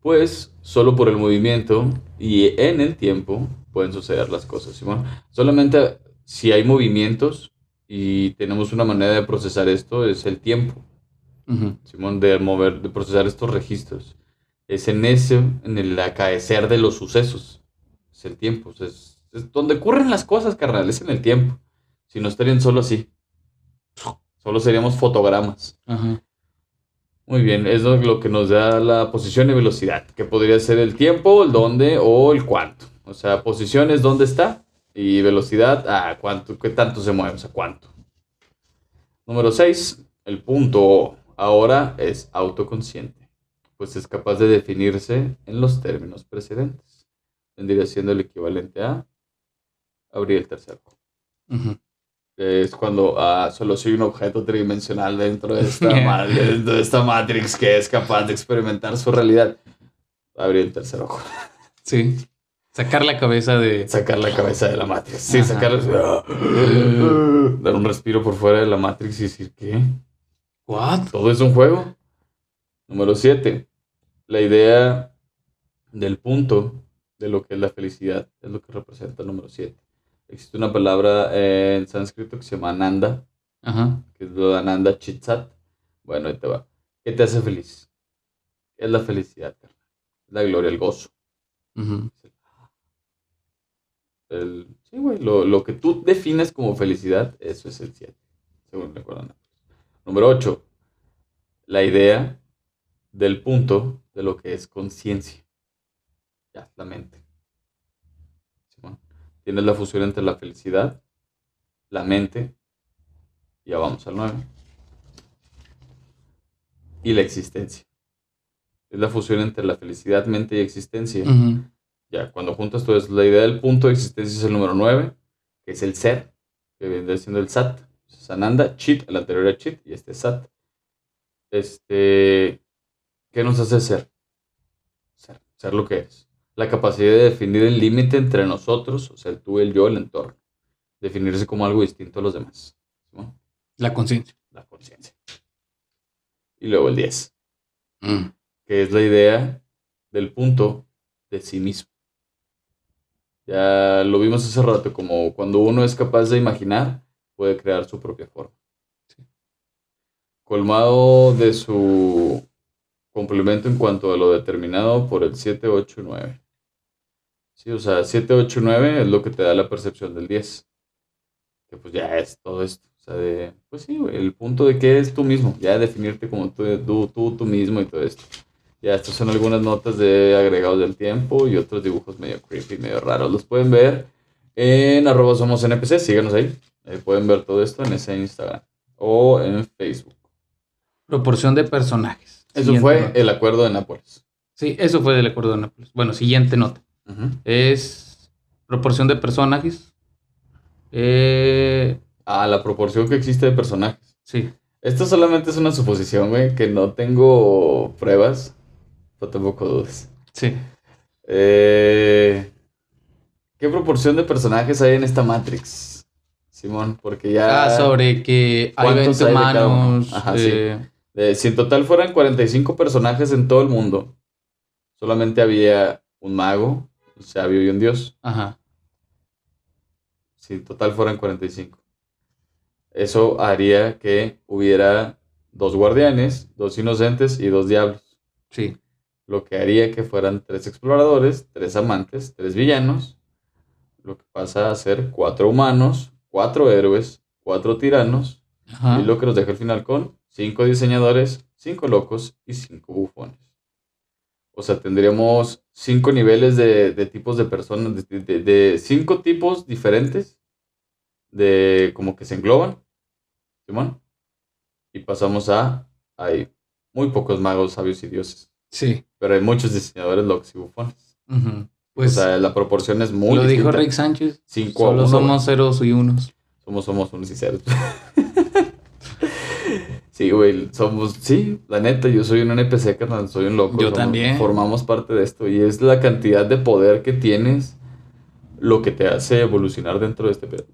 Pues solo por el movimiento y en el tiempo pueden suceder las cosas. Simón. Solamente si hay movimientos y tenemos una manera de procesar esto es el tiempo. Simón, de mover, de procesar estos registros. Es en ese, en el acaecer de los sucesos. Es el tiempo. o sea, es, es donde ocurren las cosas, carnal, es en el tiempo. Si no estarían solo así. Solo seríamos fotogramas. Ajá. Muy bien, es lo que nos da la posición y velocidad, que podría ser el tiempo, el dónde o el cuánto. O sea, posición es dónde está y velocidad, a cuánto, qué tanto se mueve, o sea, cuánto. Número 6, el punto ahora es autoconsciente, pues es capaz de definirse en los términos precedentes. Vendría siendo el equivalente a abrir el tercer ojo. Ujú. que es cuando ah, solo soy un objeto tridimensional dentro de esta, [laughs] dentro de esta Matrix que es capaz de experimentar su realidad. Abrir el tercer ojo. Sí. Sacar la cabeza de. Sacar la cabeza de la Matrix. Sí, Ajá. sacar. [laughs] Dar un respiro por fuera de la Matrix y decir, ¿qué? ¿What? ¿Todo es un juego? Número 7. La idea del punto de lo que es la felicidad es lo que representa el número 7. existe una palabra eh, en sánscrito que se llama Ananda, Ajá. que es lo de Ananda Chitsat. Bueno, ahí te va. ¿Qué te hace feliz? ¿Qué es la felicidad, carnal? La gloria, el gozo. El, sí, güey, lo, lo que tú defines como felicidad, eso es el 7, según recuerdo. Nápoles. Número 8. La idea del punto de lo que es conciencia. Ya, la mente. Tienes la fusión entre la felicidad, la mente, ya vamos al 9. Y la existencia. Es la fusión entre la felicidad, mente y existencia. Ya, cuando juntas todo eso, la idea del punto de existencia es el número 9, que es el ser, que viene siendo el sat. Sananda, chit, el anterior era chit, y este es sat. Este, ¿qué nos hace ser? Ser, ser lo que es. La capacidad de definir el límite entre nosotros, o sea, el tú, el yo, el entorno. Definirse como algo distinto a los demás. ¿no? La conciencia. La conciencia. Y luego el 10 Mm. que es la idea del punto de sí mismo. Ya lo vimos hace rato, como cuando uno es capaz de imaginar, puede crear su propia forma. Colmado de su complemento en cuanto a lo determinado por el 7, 8 y 9. Sí, o sea, 7, 8 y 9 es lo que te da la percepción del 10. Que pues ya es todo esto. O sea, de, pues sí, el punto de que es tú mismo, ya definirte como tú, tú, tú, tú mismo y todo esto. Ya, estas son algunas notas de agregados del tiempo y otros dibujos medio creepy, medio raros. Los pueden ver en arroba somos NPC, síganos. Ahí pueden ver todo esto en ese Instagram o en Facebook. Proporción de personajes. Eso fue nota. el acuerdo de Nápoles. Sí, eso fue del acuerdo de Nápoles. Bueno, siguiente nota. Es proporción de personajes. Eh, Ah, la proporción que existe de personajes. sí. Esto solamente es una suposición, güey, que no tengo pruebas. No tampoco dudes. Sí. Eh, ¿Qué proporción de personajes hay en esta Matrix? Simón, porque ya... Ah, sobre que hay ¿Cuántos 20 hay de cada uno? humanos. Ajá, sí. Eh, si en total fueran 45 personajes en todo el mundo, solamente había un mago, un sabio y un dios. Ajá. Si en total fueran 45. Eso haría que hubiera dos guardianes, dos inocentes y dos diablos. Sí. Lo que haría que fueran tres exploradores, tres amantes, tres villanos. Lo que pasa a ser cuatro humanos, cuatro héroes, cuatro tiranos. Ajá. Y lo que nos deja al final con cinco diseñadores, cinco locos y cinco bufones. O sea, tendríamos cinco niveles de, de tipos de personas, de, de- de cinco tipos diferentes de como que se engloban. Simón. Y pasamos a, hay muy pocos magos, sabios y dioses. Sí. Pero hay muchos diseñadores locos y bufones. Ujú. Pues o sea, la proporción es muy lo dijo distinta. Rick Sánchez. Cinco Solo somos ceros y unos. Somos, somos unos y ceros. [laughs] sí, güey, somos, sí, la neta, yo soy un NPC, carnal, soy un loco. Yo somos- también. Formamos parte de esto y es la cantidad de poder que tienes lo que te hace evolucionar dentro de este pedo.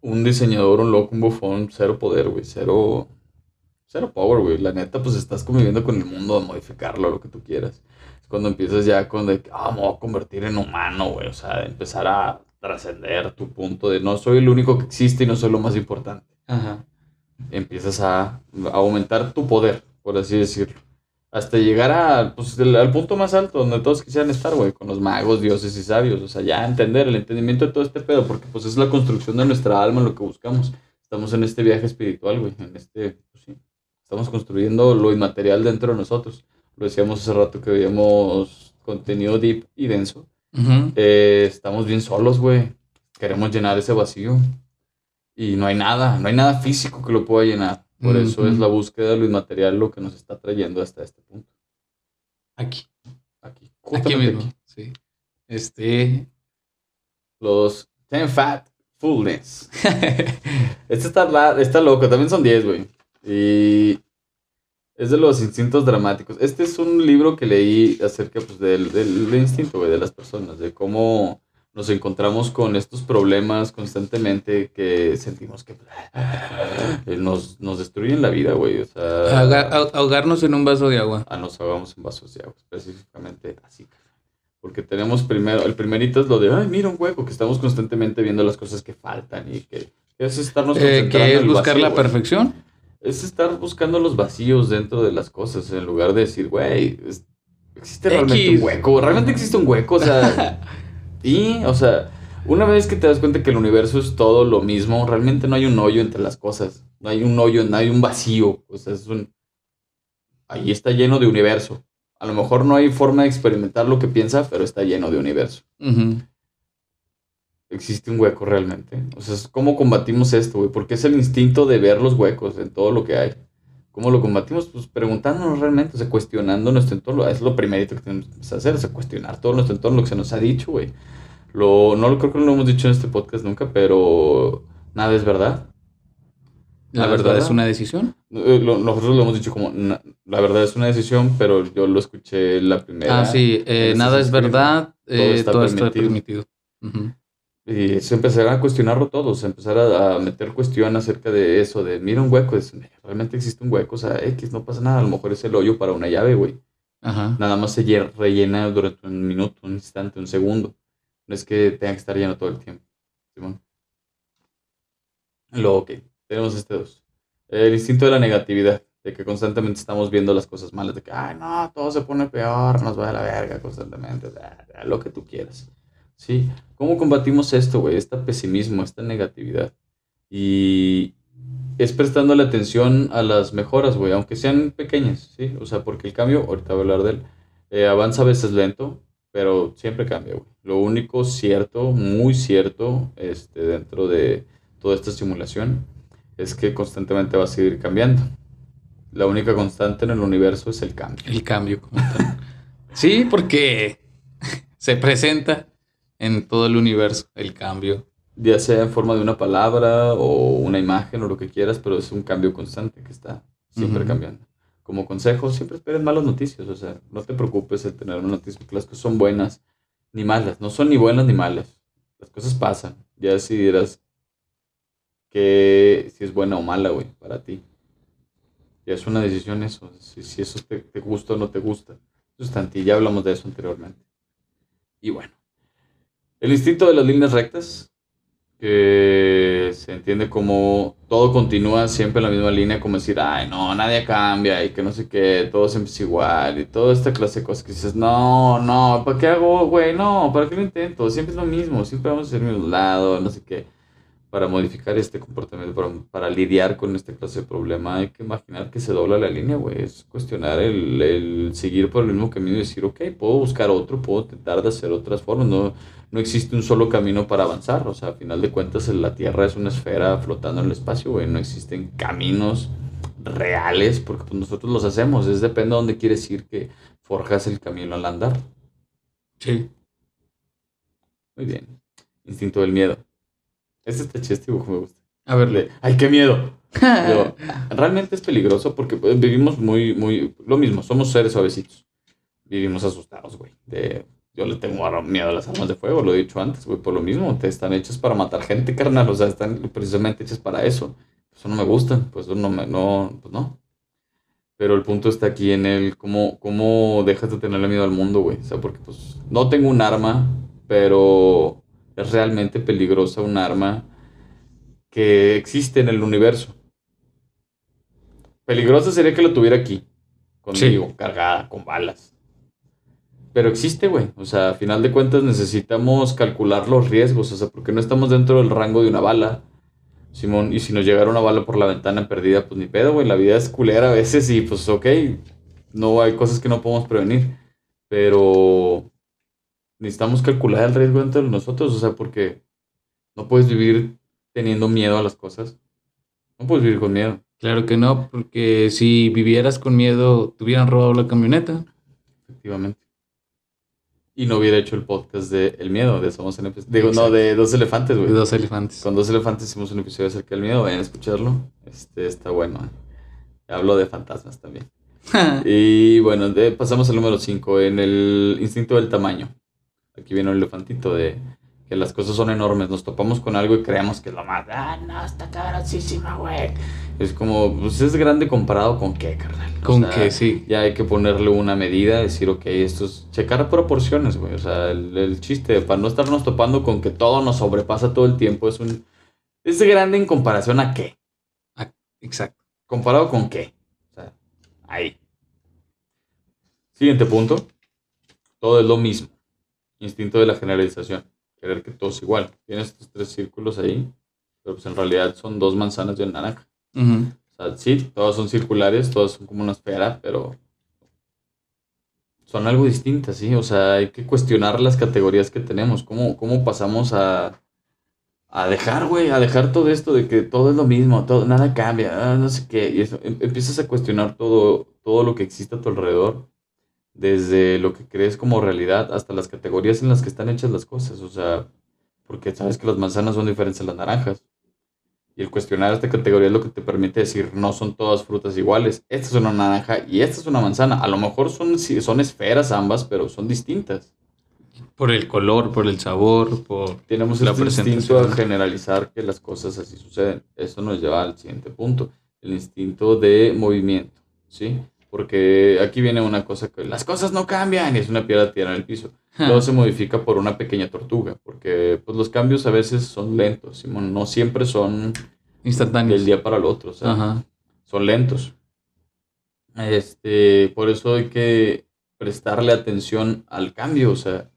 Un diseñador, un loco, un bufón, cero poder, güey, cero, cero power, güey. La neta, pues estás conviviendo con el mundo a modificarlo, lo que tú quieras. Es cuando empiezas ya con de, ah, me voy a convertir en humano, güey. O sea, empezar a trascender tu punto de no soy el único que existe y no soy lo más importante. Ajá. Empiezas a, a aumentar tu poder, por así decirlo. Hasta llegar a, pues, el- al punto más alto donde todos quisieran estar, güey, con los magos, dioses y sabios. O sea, ya entender el entendimiento de todo este pedo, porque pues es la construcción de nuestra alma lo que buscamos. Estamos en este viaje espiritual, güey, en este, pues sí. Estamos construyendo lo inmaterial dentro de nosotros. Lo decíamos hace rato que veíamos contenido deep y denso. Ujú. Eh, estamos bien solos, güey. Queremos llenar ese vacío. Y no hay nada, no hay nada físico que lo pueda llenar. Por eso es la búsqueda de lo inmaterial lo que nos está trayendo hasta este punto. Aquí. Aquí. Aquí mismo. aquí. Sí. Este. Los Ten Fat Fullness. [laughs] Este está, está loco, también son 10, güey. Y es de los instintos dramáticos. Este es un libro que leí acerca pues, del, del, del instinto, güey, de las personas, de cómo nos encontramos con estos problemas constantemente que sentimos que eh, nos, nos destruyen la vida, güey. O sea, Ahoga- ah- ahogarnos en un vaso de agua. a nos ahogamos en vasos de agua, específicamente así. Porque tenemos primero, el primerito es lo de, ay, mira un hueco, que estamos constantemente viendo las cosas que faltan y que, que es estarnos Eh, concentrando ¿Qué en es buscar vacío, la güey. perfección? Es estar buscando los vacíos dentro de las cosas, en lugar de decir, güey, existe realmente X. un hueco, realmente existe un hueco, o sea, [laughs] y, o sea, una vez que te das cuenta que el universo es todo lo mismo, realmente no hay un hoyo entre las cosas, no hay un hoyo, no hay un vacío, o sea, es un... Ahí está lleno de universo. A lo mejor no hay forma de experimentar lo que piensa, pero está lleno de universo. Existe un hueco realmente. O sea, es ¿cómo combatimos esto, güey? Porque es el instinto de ver los huecos en todo lo que hay. ¿Cómo lo combatimos? Pues preguntándonos realmente, o sea, cuestionando nuestro entorno. Es lo primerito que tenemos que hacer, o sea, cuestionar todo nuestro entorno, lo que se nos ha dicho, güey. Lo, no lo creo que no lo hemos dicho en este podcast nunca, pero nada es verdad. La verdad ¿verdad? es una decisión. Eh, lo- nosotros lo hemos dicho como, na- la verdad es una decisión, pero yo lo escuché la primera. Ah, sí, eh, nada es verdad, eh, está todo está permitido. Ujú. Y se empezarán a cuestionarlo todos, empezar a, a meter cuestión acerca de eso, de mira un hueco, es, realmente existe un hueco, o sea, X, no pasa nada, a lo mejor es el hoyo para una llave, güey. Ajá. Nada más se lle- rellena durante un minuto, un instante, un segundo. No es que tenga que estar lleno todo el tiempo. Simón. Luego, ok, tenemos este dos. El instinto de la negatividad, de que constantemente estamos viendo las cosas malas, de que, ay, no, todo se pone peor, nos va a la verga constantemente, lo que tú quieras. Sí, ¿cómo combatimos esto, güey? Este pesimismo, esta negatividad. Y es prestándole atención a las mejoras, güey, aunque sean pequeñas, ¿sí? O sea, porque el cambio, ahorita voy a hablar de él, eh, avanza a veces lento, pero siempre cambia, güey. Lo único cierto, muy cierto, este, dentro de toda esta simulación, es que constantemente va a seguir cambiando. La única constante en el universo es el cambio. El cambio. Sí, porque se presenta en todo el universo el cambio. Ya sea en forma de una palabra o una imagen o lo que quieras, pero es un cambio constante que está siempre cambiando. Como consejo, siempre esperen malas noticias, o sea, no te preocupes de tener una noticia, porque las cosas son buenas ni malas, no son ni buenas ni malas. Las cosas pasan, ya decidirás que si es buena o mala, güey, para ti. Ya es una decisión eso, si, si eso te, te gusta o no te gusta. En ti, ya hablamos de eso anteriormente. Y bueno, el instinto de las líneas rectas, que se entiende como todo continúa siempre en la misma línea, como decir, ay, no, nadie cambia y que no sé qué, todo siempre es igual y toda esta clase de cosas que dices, no, no, ¿para qué hago, güey? No, ¿para qué lo intento? Siempre es lo mismo, siempre vamos a ser el mismo lado, no sé qué. Para modificar este comportamiento, para, para lidiar con esta clase de problema, hay que imaginar que se dobla la línea, güey. Es cuestionar el, el seguir por el mismo camino y decir, ok, puedo buscar otro, puedo intentar de hacer otras formas. No, no existe un solo camino para avanzar. O sea, a final de cuentas, la Tierra es una esfera flotando en el espacio, güey. No existen caminos reales porque pues, nosotros los hacemos. Es depende de dónde quieres ir que forjas el camino al andar. Sí. Muy bien. Instinto del miedo. Este está chido, me gusta. A ver, De, Ay, qué miedo. [laughs] Pero realmente es peligroso porque pues, vivimos muy, muy, lo mismo, somos seres suavecitos. Vivimos asustados, güey. De, yo le tengo miedo a las armas de fuego, lo he dicho antes, güey, por lo mismo. Te están hechas para matar gente, carnal. O sea, están precisamente hechas para eso. Eso no me gusta, pues eso no me, no, pues no. Pero el punto está aquí en el cómo, cómo dejas de tenerle miedo al mundo, güey. O sea, porque pues no tengo un arma, pero es realmente peligrosa un arma que existe en el universo. Peligrosa sería que lo tuviera aquí, conmigo, cargada, con balas. Pero existe, güey. O sea, a final de cuentas necesitamos calcular los riesgos. O sea, porque no estamos dentro del rango de una bala. Simón, y si nos llegara una bala por la ventana perdida, pues ni pedo, güey. La vida es culera a veces y pues ok. No hay cosas que no podemos prevenir. Pero necesitamos calcular el riesgo entre nosotros. O sea, porque no puedes vivir teniendo miedo a las cosas. No puedes vivir con miedo. Claro que no, porque si vivieras con miedo, te hubieran robado la camioneta. Efectivamente. Y no hubiera hecho el podcast de El Miedo, de Somos NPC. Digo, no, de Dos Elefantes, De güey. dos elefantes. Con Dos Elefantes hicimos un episodio acerca del miedo, vayan a escucharlo. Este está bueno. eh. Hablo de fantasmas también. [laughs] Y bueno, de- pasamos al número 5, en el instinto del tamaño. Aquí viene un elefantito de que las cosas son enormes. Nos topamos con algo y creemos que es lo más. Ah, no, está cabrosísima, güey. Es como, pues es grande comparado con qué, carnal. O Con sea, que sí. Ya hay que ponerle una medida, decir, ok, esto es checar proporciones, güey. O sea, el, el chiste, para no estarnos topando con que todo nos sobrepasa todo el tiempo, es un. Es grande en comparación a qué. Exacto. ¿Comparado con qué? O sea, ahí. Siguiente punto. Todo es lo mismo. Instinto de la generalización. Querer que todo es igual. Tienes estos tres círculos ahí, pero pues en realidad son dos manzanas de una naranja. O sea, sí, todas son circulares, todas son como una esfera, pero son algo distintas, ¿sí? O sea, hay que cuestionar las categorías que tenemos. ¿Cómo, cómo pasamos a, a dejar, güey, a dejar todo esto de que todo es lo mismo, todo, nada cambia, ah, no sé qué? Y eso, em- empiezas a cuestionar todo, todo lo que existe a tu alrededor, desde lo que crees como realidad hasta las categorías en las que están hechas las cosas. O sea, porque sabes que las manzanas son diferentes a las naranjas. Y el cuestionar esta categoría es lo que te permite decir, no son todas frutas iguales. Esta es una naranja y esta es una manzana. A lo mejor son, son esferas ambas, pero son distintas. Por el color, por el sabor, por... Tenemos La este instinto a generalizar que las cosas así suceden. Eso nos lleva al siguiente punto, el instinto de movimiento, ¿sí? Porque aquí viene una cosa que las cosas no cambian y es una piedra tirada en el piso. Luego se modifica por una pequeña tortuga, porque pues, los cambios a veces son lentos, Simón, no siempre son Instantáneos. del día para el otro, o sea, Ajá. son lentos. Este, por eso hay que prestarle atención al cambio, o sea,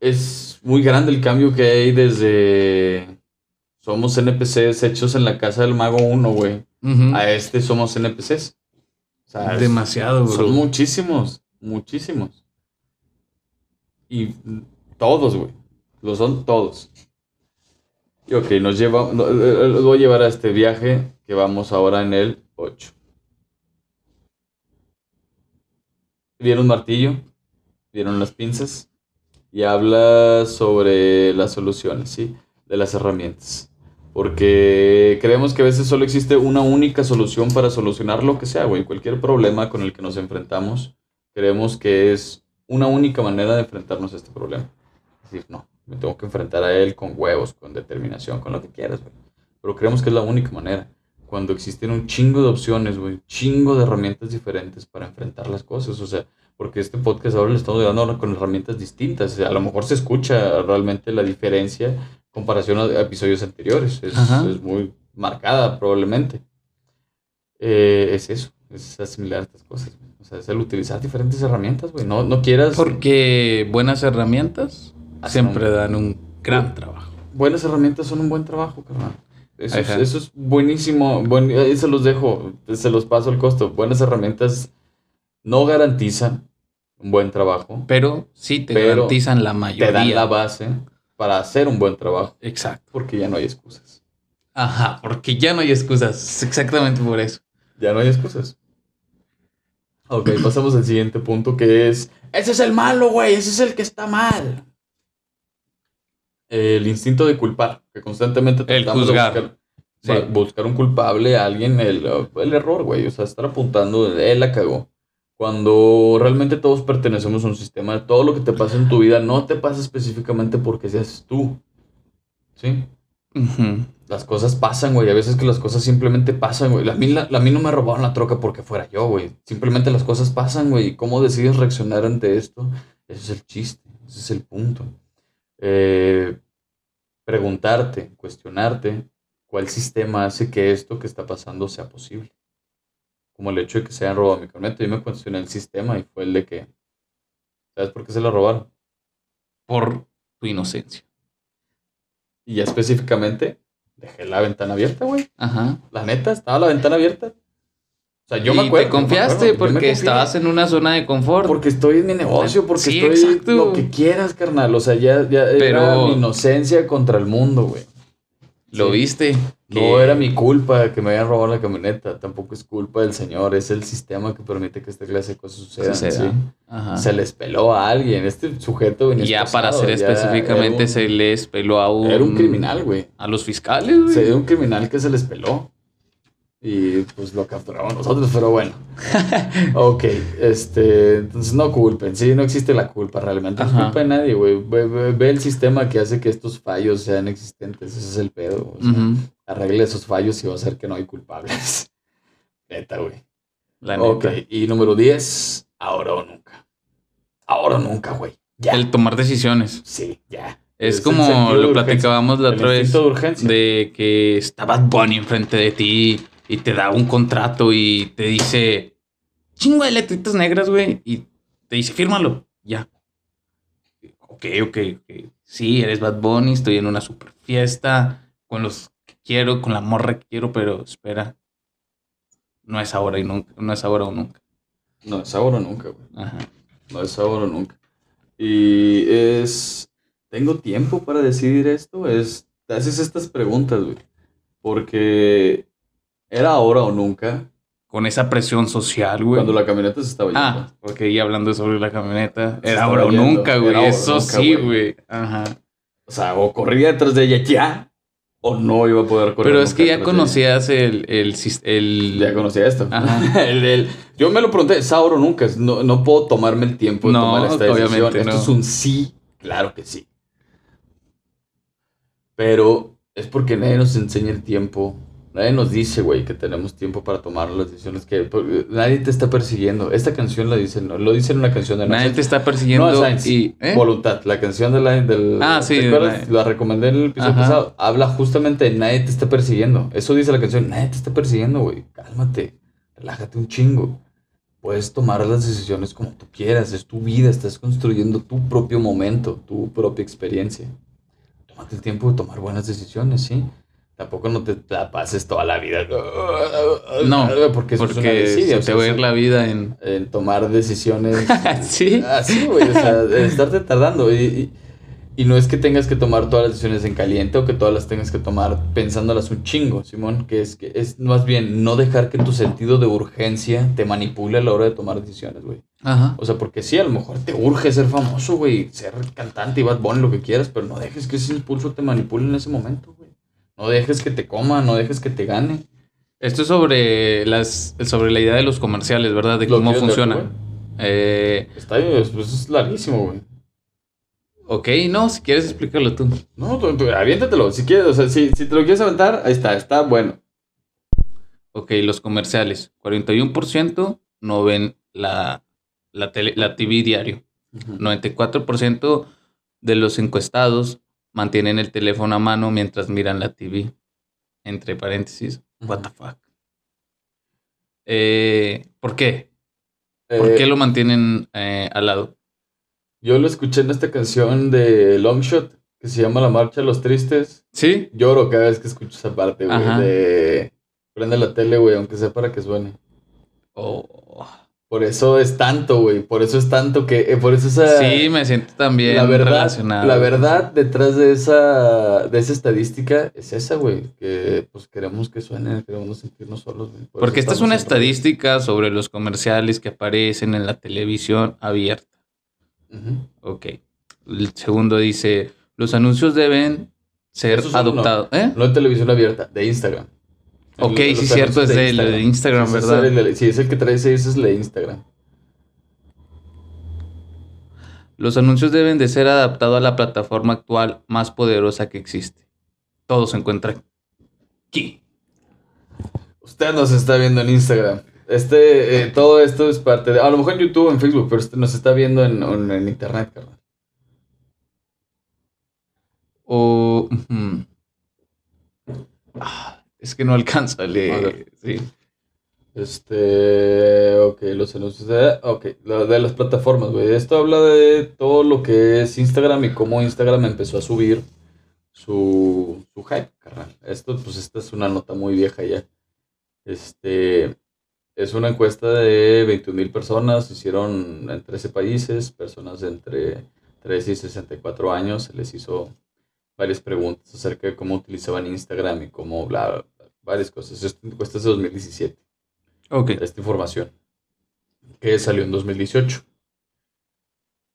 es muy grande el cambio que hay desde somos NPCs hechos en la casa del mago 1, güey, a este somos NPCs. O sea, Demasiado, bro. son muchísimos, muchísimos. Y todos, güey. Lo son todos. Y ok, nos lleva, eh, eh, los voy a llevar a este viaje que vamos ahora en el 8. Vieron un martillo, vieron las pinzas y habla sobre las soluciones, ¿sí? De las herramientas. Porque creemos que a veces solo existe una única solución para solucionar lo que sea, güey. Cualquier problema con el que nos enfrentamos, creemos que es una única manera de enfrentarnos a este problema. Es decir, no, me tengo que enfrentar a él con huevos, con determinación, con lo que quieras, güey. Pero creemos que es la única manera. Cuando existen un chingo de opciones, güey, un chingo de herramientas diferentes para enfrentar las cosas. O sea, porque este podcast ahora le estamos dando con herramientas distintas. O sea, a lo mejor se escucha realmente la diferencia en comparación a episodios anteriores. Es, es muy marcada, probablemente. Eh, es eso, es asimilar estas cosas. güey. O sea, es el utilizar diferentes herramientas, güey. No, no quieras. Porque buenas herramientas Hacen siempre un- dan un gran trabajo. buenas herramientas son un buen trabajo, carnal. Eso, es, eso es buenísimo. Buen, ahí se los dejo, se los paso al costo. Buenas herramientas no garantizan un buen trabajo, Pero sí te Pero garantizan la te mayoría. dan la base para hacer un buen trabajo, Exacto. porque ya no hay excusas. Ajá, porque ya no hay excusas. Exactamente por eso. Ya no hay excusas. Ok, [clears throat] pasamos al siguiente punto que es, ese es el malo, güey, ese es el que está mal. El instinto de culpar, que constantemente El tratamos de buscar, Sí. buscar un culpable a alguien, el, el error, güey, o sea, estar apuntando, él la cagó. Cuando realmente todos pertenecemos a un sistema, todo lo que te pasa en tu vida no te pasa específicamente porque seas tú. ¿Sí? Las cosas pasan, güey. A veces que las cosas simplemente pasan, güey. A mí, la, a mí no me robaron la troca porque fuera yo, güey. Simplemente las cosas pasan, güey. ¿Y cómo decides reaccionar ante esto? Ese es el chiste. Ese es el punto. Eh, preguntarte, cuestionarte cuál sistema hace que esto que está pasando sea posible. Como el hecho de que se hayan robado mi camioneta. Yo me cuestioné el sistema y fue el de que... ¿Sabes por qué se la robaron? Por tu inocencia. Y ya específicamente, dejé la ventana abierta, güey. Ajá. La neta, estaba la ventana abierta. O sea, yo y me acuerdo. te confiaste acuerdo, porque estabas en una zona de confort. Porque estoy en mi negocio, porque Sí, estoy exacto. lo que quieras, carnal. O sea, ya, ya era Pero- mi inocencia contra el mundo, güey. Lo Sí. viste. No era mi culpa que me hayan robado la camioneta. Tampoco es culpa del señor. Es el sistema que permite que esta clase de cosas sucedan. Suceda. ¿sí? Ajá. Se les peló a alguien. Este sujeto venía ya para ser específicamente un- se les peló a un... Era un criminal, güey. A los fiscales, güey. Sí, era un criminal que se les peló. Y pues lo capturamos nosotros, pero bueno. [laughs] ok, este, entonces no culpen, sí, no existe la culpa realmente. No Ajá. culpa de nadie, güey. Ve, ve- ve el sistema que hace que estos fallos sean existentes, ese es el pedo. O sea. Arregle esos fallos y va a hacer que no hay culpables. [laughs] Neta, güey. La Ok, neta. y número 10, ahora o nunca. Ahora o nunca, güey. Ya. El tomar decisiones. Sí, ya. Es, como lo platicábamos la otra vez. de urgencia. de que está Bad Bunny enfrente de ti y te da un contrato y te dice chingo de letritas negras, güey, y te dice fírmalo, ya. Ok, ok, ok. Sí, eres Bad Bunny, estoy en una super fiesta con los quiero, con la morra que quiero, pero espera. No es ahora y nunca, no es ahora o nunca. No, es ahora o nunca, güey. Ajá. No es ahora o nunca. Y es. ¿Tengo tiempo para decidir esto? Es. Te haces estas preguntas, güey. Porque. ¿Era ahora o nunca? Con esa presión social, güey. Cuando la camioneta se estaba yendo. Ah, porque ya hablando sobre la camioneta, Se era ahora o nunca, güey. Eso nunca, sí, güey. güey. Ajá. O sea, o corría detrás de ella ya. O no iba a poder correr. Pero es que ya conocías el, el. Ya conocía esto. Ajá. [laughs] El- el- yo me lo pregunté, ¿es ahora o nunca? No, no puedo tomarme el tiempo de No, tomar esta decisión. obviamente Esto no. es un sí, claro que sí. Pero es porque nadie nos enseña el tiempo. Nadie nos dice, güey, que tenemos tiempo para tomar las decisiones que porque nadie te está persiguiendo. Esta canción la dice, no, lo dice en una canción de Nadie te está No, persiguiendo Sainz, y... ¿eh? Voluntad, la canción de la, del... Ah, sí, ¿te acuerdas? la- recomendé en el episodio Ajá. pasado. Habla justamente de nadie te está persiguiendo. Eso dice la canción, nadie te está persiguiendo, güey. Cálmate, relájate un chingo. Puedes tomar las decisiones como tú quieras, es tu vida, estás construyendo tu propio momento, tu propia experiencia. Tómate el tiempo de tomar buenas decisiones, ¿sí? Tampoco no te la pases toda la vida. No, porque eso es una porque desidia, se o te va a ir la vida en... en tomar decisiones. [laughs] Sí. Así, güey. O sea, estarte tardando. Y, y- y no es que tengas que tomar todas las decisiones en caliente o que todas las tengas que tomar pensándolas un chingo, Simón. Que es que es más bien no dejar que tu sentido de urgencia te manipule a la hora de tomar decisiones, güey. Ajá. O sea, porque sí, a lo mejor te urge ser famoso, güey. Ser cantante y Bad Bunny, lo que quieras, pero no dejes que ese impulso te manipule en ese momento. No dejes que te coma, no dejes que te gane. Esto es sobre, las, sobre la idea de los comerciales, ¿verdad? De cómo leer, funciona. Eh, Está, es, pues, es larguísimo, güey. ok, no, si quieres explícalo tú. No, tú, tú, aviéntatelo, si quieres, o sea, si, si te lo quieres aventar, ahí está, está bueno. Ok, los comerciales. 41% no ven la, la, tele, la TV diario. 94% de los encuestados mantienen el teléfono a mano mientras miran la TV. Entre paréntesis, what the fuck. Eh, ¿Por qué? ¿Por Eh, qué lo mantienen eh, al lado? Yo lo escuché en esta canción de Longshot, que se llama La Marcha de los Tristes. ¿Sí? Lloro cada vez que escucho esa parte, güey, de... Prende la tele, güey, aunque sea para que suene. Oh. Por eso es tanto, güey, por eso es tanto que... eh, por eso esa... Sí, me siento también la verdad, relacionado. la verdad detrás de esa, de esa estadística es esa, güey, que pues queremos que suene, queremos no sentirnos solos, güey. Por Porque esta es una estadística sobre los comerciales que aparecen en la televisión abierta. Ujú. Ok. El segundo dice, los anuncios deben ser adoptados. ¿Eh? No de televisión abierta, de Instagram. Ok, El- sí, cierto, es de- de Instagram, es ¿verdad? el de- sí, es el que trae ese, ese es el de Instagram. Los anuncios deben de ser adaptados a la plataforma actual más poderosa que existe. Todo se encuentra aquí. Usted nos está viendo en Instagram. Este, eh, todo esto es parte de. A lo mejor en YouTube, en Facebook, pero este nos está viendo en, en- en internet, carnal. O... ujú. Ah, es que no alcanza leer. ver. Sí. Este. Ok, los anuncios de. Ok, lo de las plataformas, güey. Esto habla de todo lo que es Instagram y cómo Instagram empezó a subir su, su hype, carnal. Esto, pues, esta es una nota muy vieja ya. Este. Es una encuesta de 21 mil personas. Hicieron en 13 países, personas de entre 13 y 64 años. Se les hizo varias preguntas acerca de cómo utilizaban Instagram y cómo bla, varias cosas. Esta encuesta es de 2017 Ok. esta información que salió en 2018.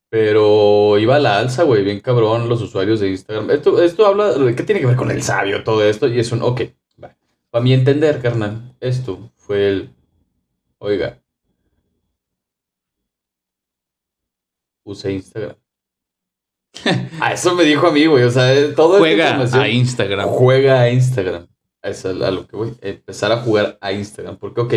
Pero iba a la alza, güey, bien cabrón los usuarios de Instagram. Esto, esto habla qué tiene que ver con el sabio, todo esto, y es un, ok, va. Para mi entender, carnal, esto fue el. Oiga. Use Instagram. [laughs] a eso me dijo a mí, güey. O sea, eh, todo Juega a Instagram. Juega a Instagram. Eso es a lo que voy. Empezar a jugar a Instagram. Porque, ok,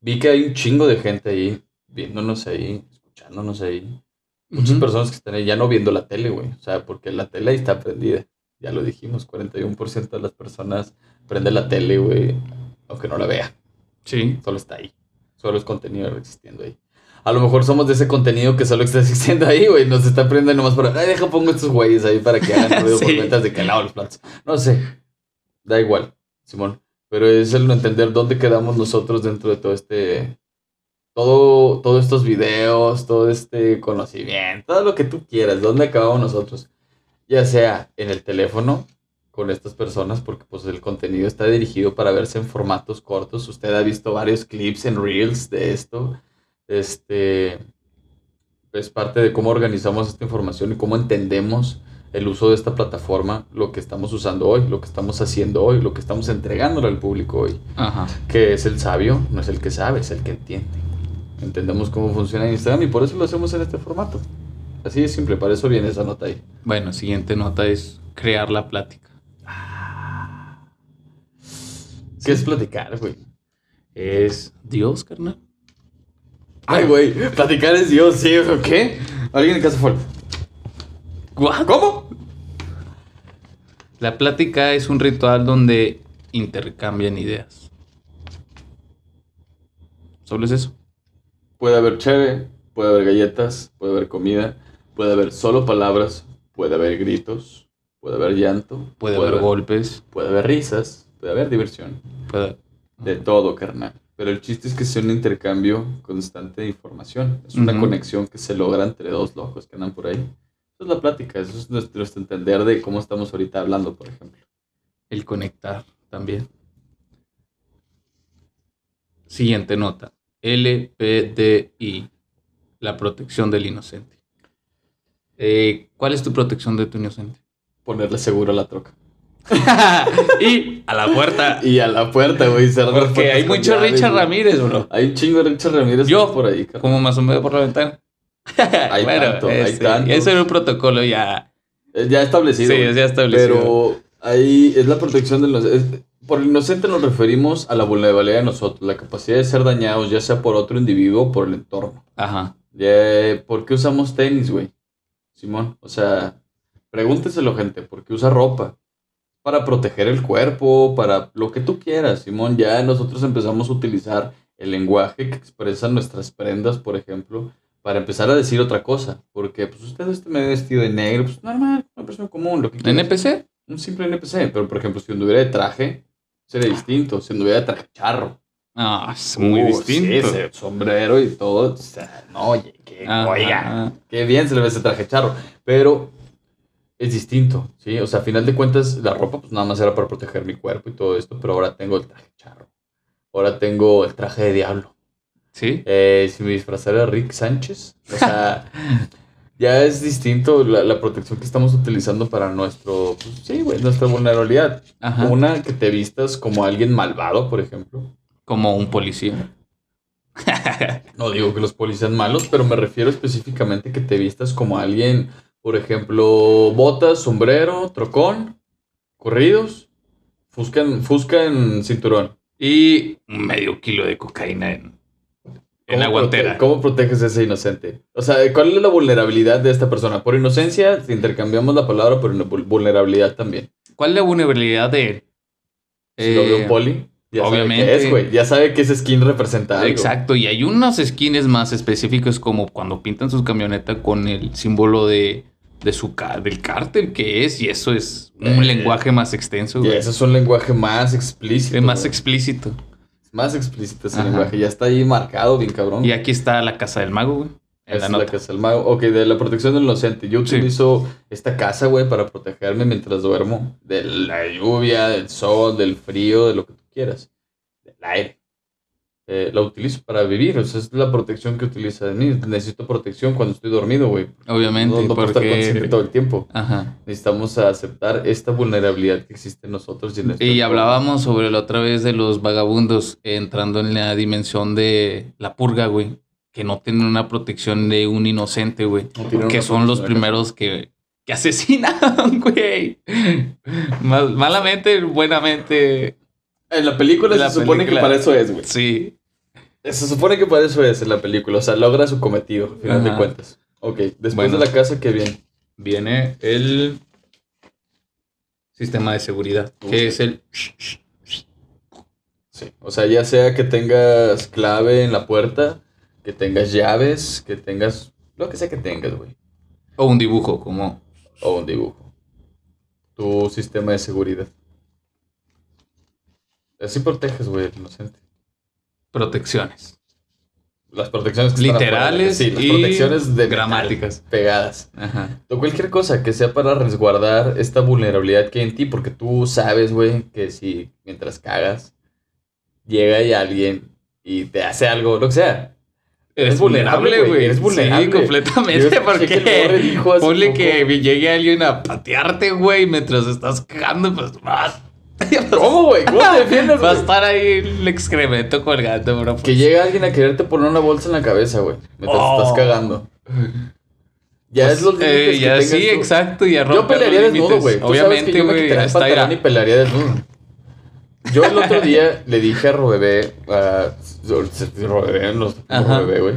vi que hay un chingo de gente ahí, viéndonos ahí, escuchándonos ahí. Muchas personas que están ahí ya no viendo la tele, güey. O sea, porque la tele ahí está prendida. Ya lo dijimos, 41% de las personas prende la tele, güey, aunque no la vea. Sí. Solo está ahí. Solo es contenido existiendo ahí. A lo mejor somos de ese contenido que solo está [laughs] existiendo ahí, güey. Nos está prendiendo nomás para. Ay, deja pongo estos güeyes ahí para que hagan [laughs] ruido por ventas de que lado los platos. No sé. Da igual, Simón. Pero es el no entender dónde quedamos nosotros dentro de todo este. Todo, todos estos videos, todo este conocimiento, todo lo que tú quieras, dónde acabamos nosotros. Ya sea en el teléfono, con estas personas porque pues el contenido está dirigido para verse en formatos cortos. Usted ha visto varios clips en Reels de esto. Este es parte de cómo organizamos esta información y cómo entendemos el uso de esta plataforma, lo que estamos usando hoy, lo que estamos haciendo hoy, lo que estamos entregándole al público hoy. Ajá. Que es el sabio, no es el que sabe, es el que entiende. Entendemos cómo funciona Instagram y por eso lo hacemos en este formato. Así de simple, para eso viene esa nota ahí. Bueno, siguiente nota es crear la plática. ¿Qué es platicar, güey? Es Dios, carnal. Ay, güey, platicar es Dios, sí, ¿o qué? Alguien en casa fue. ¿Cómo? La plática es un ritual donde intercambian ideas. Solo es eso. Puede haber chévere, puede haber galletas, puede haber comida, puede haber solo palabras, puede haber gritos, puede haber llanto, puede, haber, golpes, puede haber risas, puede haber diversión. Puede. De todo, carnal. Pero el chiste es que sea un intercambio constante de información. Es una conexión que se logra entre dos locos que andan por ahí. Eso es la plática, eso es nuestro, entender de cómo estamos ahorita hablando, por ejemplo. El conectar también. Siguiente nota. LPDI. La protección del inocente. Eh, ¿Cuál es tu protección de tu inocente? Ponerle seguro a la troca. Y a la puerta. Y a la puerta, güey. Porque hay mucho Richard Ramírez, bro. Hay un chingo de Richard Ramírez Yo, por ahí, Como más o menos por la ventana. [laughs] hay tanto, hay este, tanto. Ese era un protocolo ya. Ya establecido. Sí, ya establecido. Pero ahí es la protección de los. por inocente nos referimos a la vulnerabilidad de nosotros, la capacidad de ser dañados, ya sea por otro individuo o por el entorno. Ajá. ¿Por qué usamos tenis, güey? Simón, o sea, pregúnteselo, gente, ¿por qué usa ropa? Para proteger el cuerpo, para lo que tú quieras, Simón. Ya nosotros empezamos a utilizar el lenguaje que expresan nuestras prendas, por ejemplo, para empezar a decir otra cosa. Porque, pues, usted está medio vestido de negro, pues, normal, una persona común, lo que ¿NPC? Un simple NPC. Pero, por ejemplo, si anduviera de traje, sería distinto. Si anduviera de traje charro. Ah, es muy uh, distinto. Sí, sombrero y todo. O sea, no, oye, que, oiga, qué bien se le ve ese traje charro. Pero es distinto, ¿sí? O sea, a final de cuentas, la ropa pues nada más era para proteger mi cuerpo y todo esto, pero ahora tengo el traje charro. Ahora tengo el traje de diablo. ¿Sí? Eh, si me disfrazara Rick Sánchez, o sea, [laughs] ya es distinto la, protección que estamos utilizando para nuestro, pues, sí, güey, nuestra vulnerabilidad. Una, que te vistas como alguien malvado, por ejemplo. Como un policía. no digo que los policías malos, pero me refiero específicamente que te vistas como alguien por ejemplo, botas, sombrero, trocón, corridos, fusca en, fusca en cinturón. Y medio kilo de cocaína en, en la guantera. ¿Cómo proteges a ese inocente? O sea, ¿cuál es la vulnerabilidad de esta persona? Por inocencia, intercambiamos la palabra por vulnerabilidad también. ¿Cuál es la vulnerabilidad de él? Si lo veo un poli. Ya Obviamente. Sabe es, Ya sabe que ese skin representa algo. Exacto, y hay unos skins más específicos como cuando pintan sus camionetas con el símbolo de de su del cártel que es y eso es un eh, lenguaje más extenso. Y eso es un lenguaje más explícito. más explícito. Más explícito ese lenguaje, ya está ahí marcado bien cabrón. Y aquí está la casa del mago, güey. Es la, casa del mago. Ok, de la protección del inocente. Yo utilizo esta casa, güey, para protegerme mientras duermo. De la lluvia, del sol, del frío, de lo que tú quieras. Del aire. Eh, la utilizo para vivir. O sea, es la protección que utiliza de mí. Necesito protección cuando estoy dormido, güey. Obviamente, No, no puedo estar consciente todo el tiempo. Ajá. Necesitamos aceptar esta vulnerabilidad que existe en nosotros. Y, en hablábamos sobre la otra vez de los vagabundos entrando en la dimensión de la purga, güey. Que no tienen una protección de un inocente, güey. No Que son los primeros que, que asesinan, [laughs] güey. Mal- malamente, buenamente. En la película La se supone película. que para eso es, güey. Sí. Se supone que para eso es en la película. O sea, logra su cometido, al final de cuentas. Ok, después Bueno. de la casa, ¿qué viene? Viene el sistema de seguridad, Uy. que es el... Sí. O sea, ya sea que tengas clave en la puerta, que tengas llaves, que tengas. Lo que sea que tengas, güey. O un dibujo, como... O un dibujo. Tu sistema de seguridad. Así proteges, güey, al inocente. Protecciones. Las protecciones que están Literales afuera, sí, las y protecciones de gramáticas. pegadas. Ajá. O cualquier cosa que sea para resguardar esta vulnerabilidad que hay en ti, porque tú sabes, güey, que si mientras cagas, llega y alguien y te hace algo, lo que sea. Eres vulnerable, güey, eres vulnerable. Sí, completamente. Porque dijo hace ponle poco- que llegue alguien a patearte, güey, mientras estás cagando, pues vas. ¿Cómo, güey? ¿Cómo te defiendes, Va a estar ahí el excremento colgando, bro. Que llega alguien a quererte poner una bolsa en la cabeza, güey, mientras Oh. estás cagando. Ya es los límites Eh, que ya sí, tú. exacto. Ya Yo pelearía los desnudo, güey. Obviamente, me güey. Hasta pantalón y pelearía desnudo. Yo el otro día [laughs] le dije a Robebé, a Robebé, Ajá. Robebé, güey,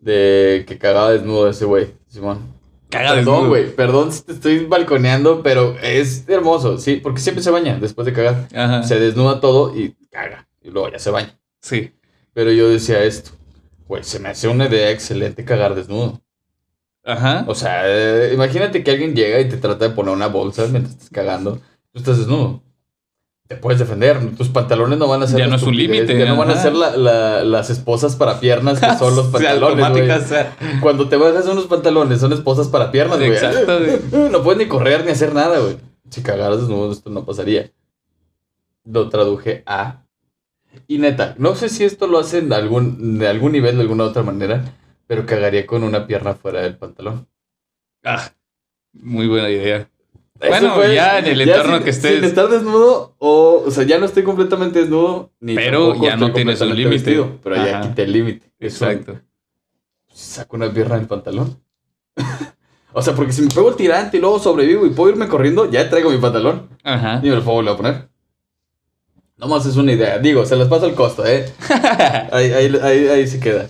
de que cagaba desnudo ese güey, Simón. Caga Perdón, güey, perdón si te estoy balconeando, pero es hermoso, sí, porque siempre se baña después de cagar. Ajá. Se desnuda todo y caga, y luego ya se baña. Sí. Pero yo decía esto, güey, se me hace una idea excelente cagar desnudo. Ajá. O sea, eh, imagínate que alguien llega y te trata de poner una bolsa mientras estás cagando. Tú estás desnudo. Te puedes defender. Tus pantalones no van a ser. Ya no es un límite, Ya no van a ser la- la- las esposas para piernas que [laughs] son los pantalones. o sea, Cuando te bajas unos pantalones, son esposas para piernas, güey. Exacto, güey. [laughs] No puedes ni correr ni hacer nada, güey. Si cagaras desnudo, esto no pasaría. Lo traduje a. Y neta, no sé si esto lo hacen de algún, de algún nivel, de alguna otra manera, pero cagaría con una pierna fuera del pantalón. ah, muy buena idea. Bueno, ya en el entorno que estés. Sin estar desnudo, o, o sea, ya no estoy completamente desnudo, ni Pero ya no tienes un límite. Pero ya quité el límite. Es un- Exacto. Saco una pierna del pantalón. [laughs] o sea, porque si me pego el tirante y luego sobrevivo y puedo irme corriendo, ya traigo mi pantalón Ajá. y me lo puedo volver a poner. Nomás es una idea. Digo, se las paso al costo, ¿eh? [laughs] Ahí, ahí, ahí, ahí se queda.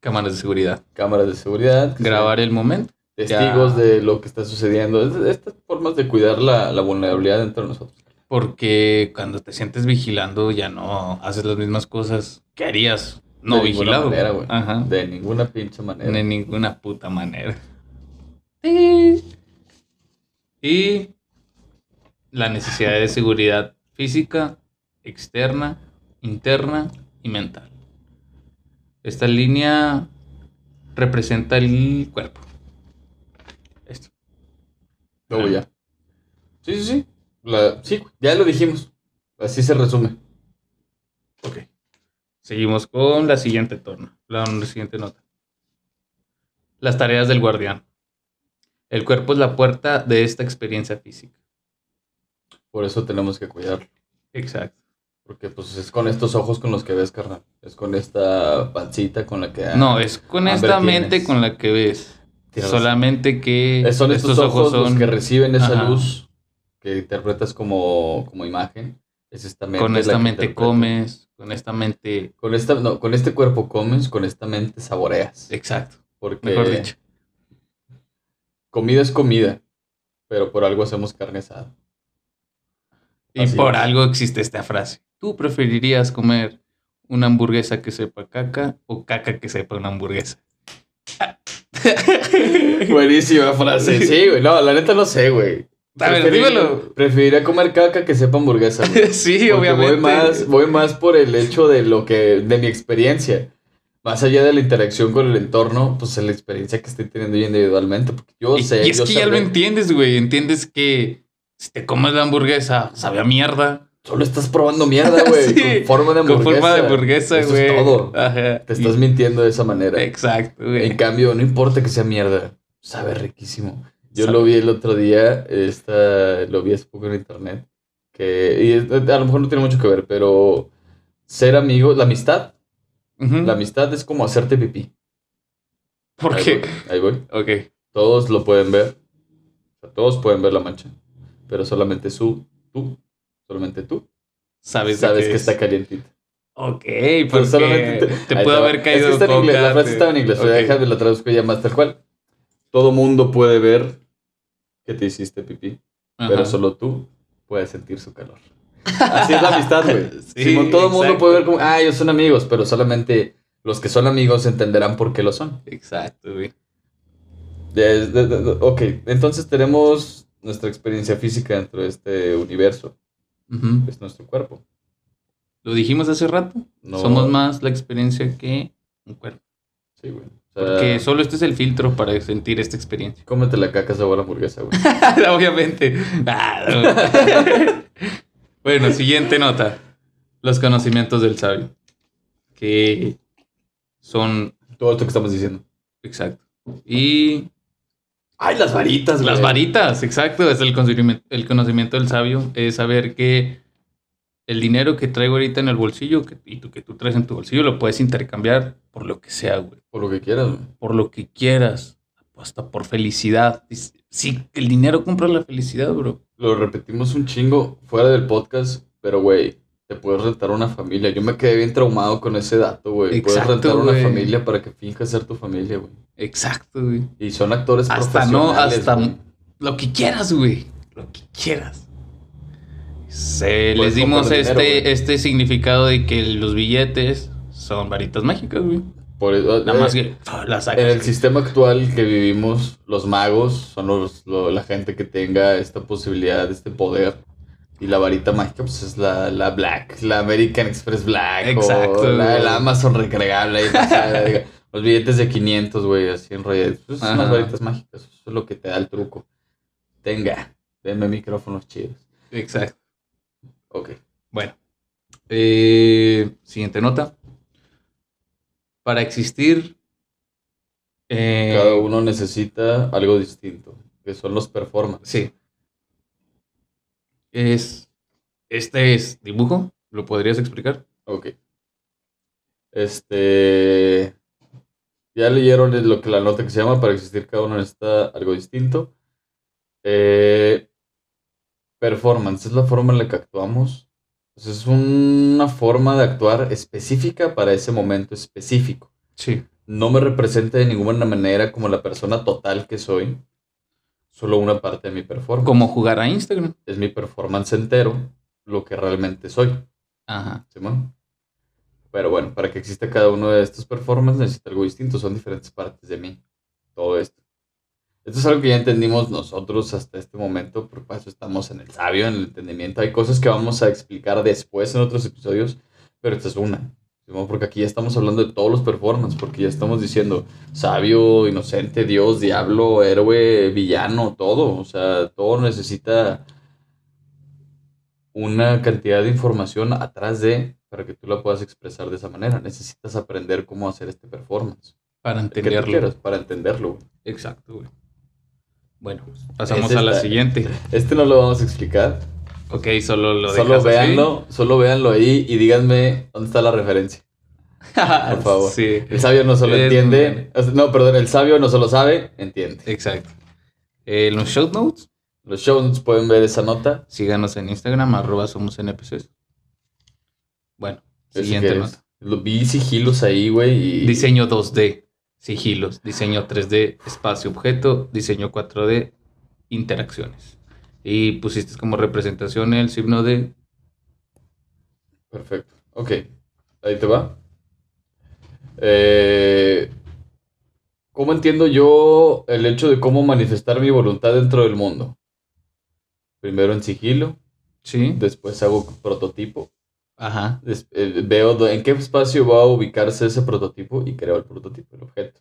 Cámaras de seguridad. Cámaras de seguridad. Grabar el momento. Testigos Ya. de lo que está sucediendo. Es- Estas formas de cuidar la, la vulnerabilidad entre nosotros. Porque cuando te sientes vigilando ya no haces las mismas cosas que harías no De ninguna vigilado. manera. Ajá. De ninguna pinche manera. De ninguna puta manera. Y la necesidad de seguridad física, externa, interna y mental. Esta línea representa el cuerpo. Luego ya. Sí, sí, sí. La- sí, ya lo dijimos. Así se resume. Ok. Seguimos con la siguiente torna, la siguiente nota. Las tareas del guardián. El cuerpo es la puerta de esta experiencia física. Por eso tenemos que cuidarlo. Exacto. Porque pues es con estos ojos con los que ves, carnal. Es con esta pancita con la que... No, es con esta tienes. mente con la que ves. Tienes razón. Solamente que Eh, Son estos, ojos, los son que reciben esa Ajá. luz que interpretas como, como imagen. Es esta mente. con esta mente comes, con esta mente. Con, esta, no, con este cuerpo comes, con esta mente saboreas. Exacto. Porque Mejor dicho. comida es comida, pero por algo hacemos carne asada. Y Así por es. algo existe esta frase. ¿Tú preferirías comer una hamburguesa que sepa caca o caca que sepa una hamburguesa? [laughs] Buenísima frase. Sí, güey. No, la neta no sé, güey. A ver, dímelo. Preferiría comer caca que sepa hamburguesa. güey. [laughs] sí, Porque obviamente. Voy más, voy más por el hecho de lo que, de mi experiencia. Más allá de la interacción con el entorno, pues la experiencia que estoy teniendo yo individualmente. Porque yo Y, sé. y es yo que ya lo entiendes, güey. Entiendes que si te comes la hamburguesa, sabe a mierda. Solo estás probando mierda, [laughs] güey. Sí, con forma de hamburguesa. Con forma de hamburguesa, güey. es todo. Ajá. Te estás Y- mintiendo de esa manera. Exacto, güey. En cambio, no importa que sea mierda, sabe riquísimo. Yo Sabe. lo vi el otro día, esta, lo vi hace poco en internet, que y a lo mejor no tiene mucho que ver, pero ser amigo, la amistad, la amistad es como hacerte pipí. ¿Por Ahí qué? voy, ahí voy. Ok. Todos lo pueden ver, todos pueden ver la mancha, pero solamente su, tú, solamente tú, Sabes, sabes que es. está calientita. Ok, Pero solamente te ahí puede haber caído Es que está en inglés, la frase te- estaba en inglés, Ok. déjame la traduzco ya más tal cual. Todo mundo puede ver que te hiciste pipí, Ajá. pero solo tú puedes sentir su calor. Así es la amistad, güey. [laughs] Sí, Simón, todo el mundo puede ver como, ah, ellos son amigos, pero solamente los que son amigos entenderán por qué lo son. Exacto, güey. Ok, entonces tenemos nuestra experiencia física dentro de este universo, Es nuestro cuerpo. Lo dijimos hace rato. No, Somos más la experiencia que un cuerpo. Sí, güey. O sea, Porque solo este es el filtro para sentir esta experiencia. [laughs] Cómete la caca sabor hamburguesa, güey. [laughs] Obviamente. No. [laughs] bueno, siguiente nota. Los conocimientos del sabio. Que son. Todo esto que estamos diciendo. Exacto. Y Ay, las varitas, güey. las varitas, exacto. Es el conocimiento, el conocimiento del sabio. Es saber que el dinero que traigo ahorita en el bolsillo que, y tú que tú traes en tu bolsillo lo puedes intercambiar por lo que sea, güey. Por lo que quieras, güey. Por lo que quieras. Hasta por felicidad. Sí, el dinero compra la felicidad, bro. Lo repetimos un chingo fuera del podcast, pero, güey, te puedes rentar una familia. Yo me quedé bien traumado con ese dato, güey. Puedes rentar una familia para que finjas ser tu familia, güey. Exacto, güey. Y son actores Hasta no, profesionales, hasta güey. lo que quieras, güey. Lo que quieras. Se, les dimos este, dinero, este significado de que los billetes son varitas mágicas, güey. Por eso- Nada más eh, que las sacas. En el güey. sistema actual que vivimos, los magos son los, lo- la gente que tenga esta posibilidad, este poder. Y la varita mágica, pues es la, la Black, la American Express Black. Exacto, O la, Amazon recargable. pasada, diga. los billetes de 500, güey, así enrollados. Pues son las varitas mágicas. Eso es lo que te da el truco. Tenga, denme micrófonos chidos. Exacto. Ok. Bueno. Eh, siguiente nota. Para existir. eh, Cada uno necesita algo distinto, que son los performance. Sí. Es. Este es dibujo. ¿Lo podrías explicar? Ok. Este. Ya leyeron lo que la nota que se llama para existir cada uno necesita algo distinto. Eh, performance es la forma en la que actuamos. Pues es una forma de actuar específica para ese momento específico. Sí. No me representa de ninguna manera como la persona total que soy. Solo una parte de mi performance. Como jugar a Instagram. Es mi performance entero lo que realmente soy. Ajá. Simón. Pero bueno, para que exista cada uno de estos performances necesita algo distinto, son diferentes partes de mí. Todo esto. Esto es algo que ya entendimos nosotros hasta este momento, por eso estamos en el sabio, en el entendimiento. Hay cosas que vamos a explicar después en otros episodios, pero esta es una. Porque aquí ya estamos hablando de todos los performances, porque ya estamos diciendo sabio, inocente, Dios, diablo, héroe, villano, todo. O sea, todo necesita una cantidad de información atrás de para que tú la puedas expresar de esa manera. Necesitas aprender cómo hacer este performance. Para ¿Qué tú entenderlo. quieras? Para entenderlo. güey. Exacto, güey. Bueno, pasamos Ese a la está- siguiente. [laughs] Este no lo vamos a explicar. Ok, solo lo solo así. véanlo, solo véanlo ahí y díganme dónde está la referencia. [laughs] Por favor. Sí, El sabio no solo entiende. No, perdón, el sabio no solo sabe, entiende. exacto. Eh, los show notes, Los shows pueden ver esa nota. síganos en Instagram, arroba somos NPCs. Bueno, Eso siguiente nota. Lo vi sigilos ahí, güey. Y... Diseño 2D, sigilos. Diseño 3D, espacio objeto. Diseño 4D, interacciones. Y pusiste como representación el signo de... Perfecto. Ok. Ahí te va. Eh, ¿Cómo entiendo yo el hecho de cómo manifestar mi voluntad dentro del mundo? Primero en sigilo, Sí. después hago prototipo. Ajá. des- eh, veo en qué espacio va a ubicarse ese prototipo y creo el prototipo, el objeto.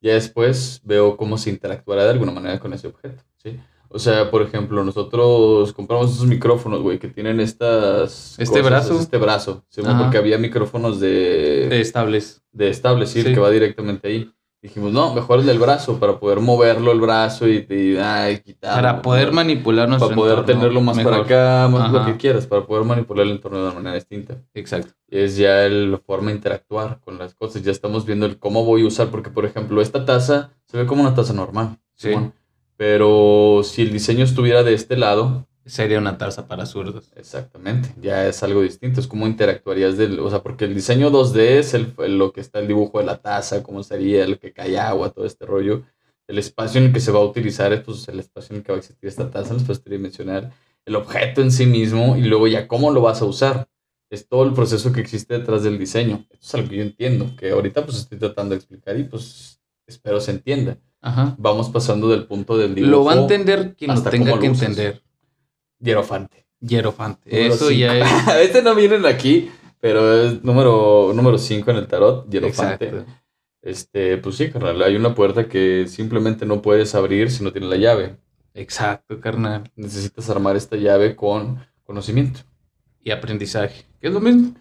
Ya después veo cómo se interactuará de alguna manera con ese objeto. ¿sí? O sea, por ejemplo, nosotros compramos esos micrófonos, güey, que tienen estas... Este brazo. Este brazo, Ajá. porque había micrófonos de, De estables. de establecer Sí. que va directamente ahí. Dijimos, no, mejor el del brazo, para poder moverlo el brazo y, y ay, quitarlo. Para poder ¿no? manipular nuestro Para poder entorno tenerlo más para acá, más lo que quieras, para poder manipular el entorno de una manera distinta. Exacto. Es ya el- la forma de interactuar con las cosas. Ya estamos viendo el cómo voy a usar, porque por ejemplo, esta taza se ve como una taza normal. Sí. Pero si el diseño estuviera de este lado, Sería una taza para zurdos. exactamente, ya es algo distinto. Es como interactuarías del, o sea, porque el diseño 2D es el, lo que está el dibujo de la taza, cómo sería, el que cae agua, todo este rollo. El espacio en el que se va a utilizar es pues, el espacio en el que va a existir esta taza, el espacio tridimensional, el objeto en sí mismo y luego ya cómo lo vas a usar. Es todo el proceso que existe detrás del diseño. Esto es algo que yo entiendo, que ahorita pues estoy tratando de explicar y pues espero se entienda. Ajá. Vamos pasando del punto del dibujo. Lo va a entender quien lo tenga que entender. Hierofante. Hierofante. Número Eso ya es. [laughs] este no vienen aquí, pero es número 5 en el tarot, Hierofante. Exacto. Este, pues sí, carnal, hay una puerta que simplemente no puedes abrir si no tienes la llave. Exacto, carnal. Necesitas armar esta llave con conocimiento. Y aprendizaje. Que es lo mismo.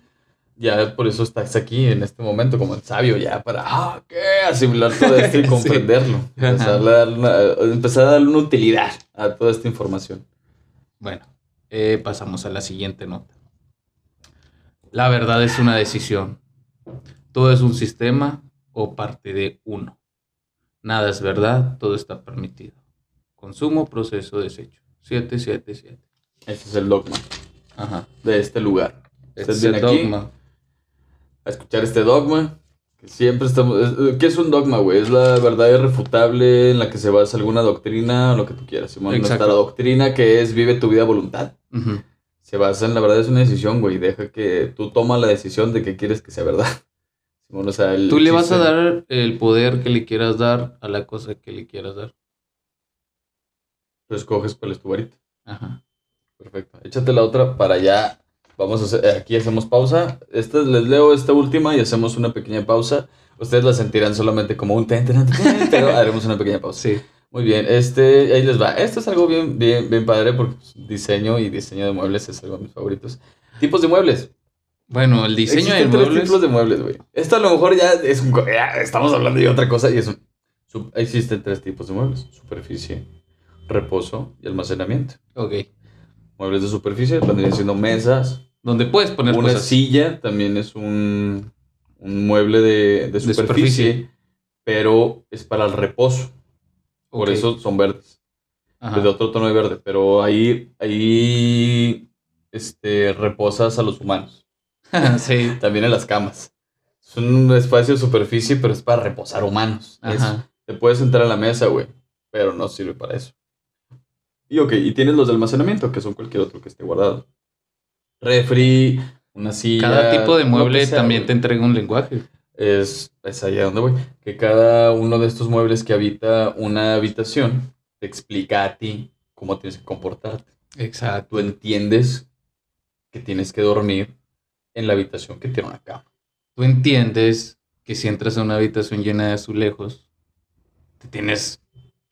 Ya por eso estás aquí en este momento como el sabio, ya para ah, ¿qué? asimilar todo esto y [laughs] Sí. comprenderlo. Empezar, a darle una, empezar a darle una utilidad a toda esta información. Bueno, eh, pasamos a la siguiente nota. La verdad es una decisión. Todo es un sistema o parte de uno. Nada es verdad, todo está permitido. Consumo, proceso, desecho. 777. Ese es el dogma Ajá. de este lugar. Este Usted es el aquí dogma. A escuchar este dogma. Que siempre estamos. es- ¿Qué es un dogma, güey? Es la verdad irrefutable en la que se basa alguna doctrina o lo que tú quieras. Simón, Exacto. nuestra doctrina que es vive tu vida a voluntad. Se basa en la verdad, es una decisión, güey. Deja que tú tomas la decisión de que quieres que sea verdad. [laughs] Simón, o sea, el Tú le vas a dar el poder que le quieras dar a la cosa que le quieras dar. Tú escoges cuál es tu varita. Ajá. Perfecto. Échate la otra para allá. Vamos a hacer, eh, aquí hacemos pausa. Esta, les leo esta última y hacemos una pequeña pausa. Ustedes la sentirán solamente como un ten, ten, ten, ten, pero [laughs] haremos una pequeña pausa. Sí. Muy bien, este, ahí les va. Esto es algo bien, bien, bien padre porque pues, diseño y diseño de muebles es algo de mis favoritos. Tipos de muebles. Bueno, el diseño de Existen tres muebles. tipos de muebles, güey. Esto a lo mejor ya es un, ya estamos hablando de otra cosa y es un, su- existen tres tipos de muebles. Superficie, reposo y almacenamiento. Ok. Muebles de superficie vendrían siendo mesas, Donde puedes poner una cosas. silla también es un, un mueble de, de superficie, superficie. pero es para el reposo. Por eso son verdes. Ajá. de otro tono de verde, pero ahí, ahí este, reposas a los humanos, [laughs] sí. también en las camas. Es un espacio de superficie, pero es para reposar humanos. Es- te puedes sentar a la mesa, güey, pero no sirve para eso. Y ok, y tienes los de almacenamiento, que son cualquier otro que esté guardado. Refri, una silla. Cada tipo de mueble sea, también güey. te entrega un lenguaje. Es, es allá donde voy. Que cada uno de estos muebles que habita una habitación te explica a ti cómo tienes que comportarte. Exacto. Tú entiendes que tienes que dormir en la habitación que tiene una cama. Tú entiendes que si entras a una habitación llena de azulejos, te tienes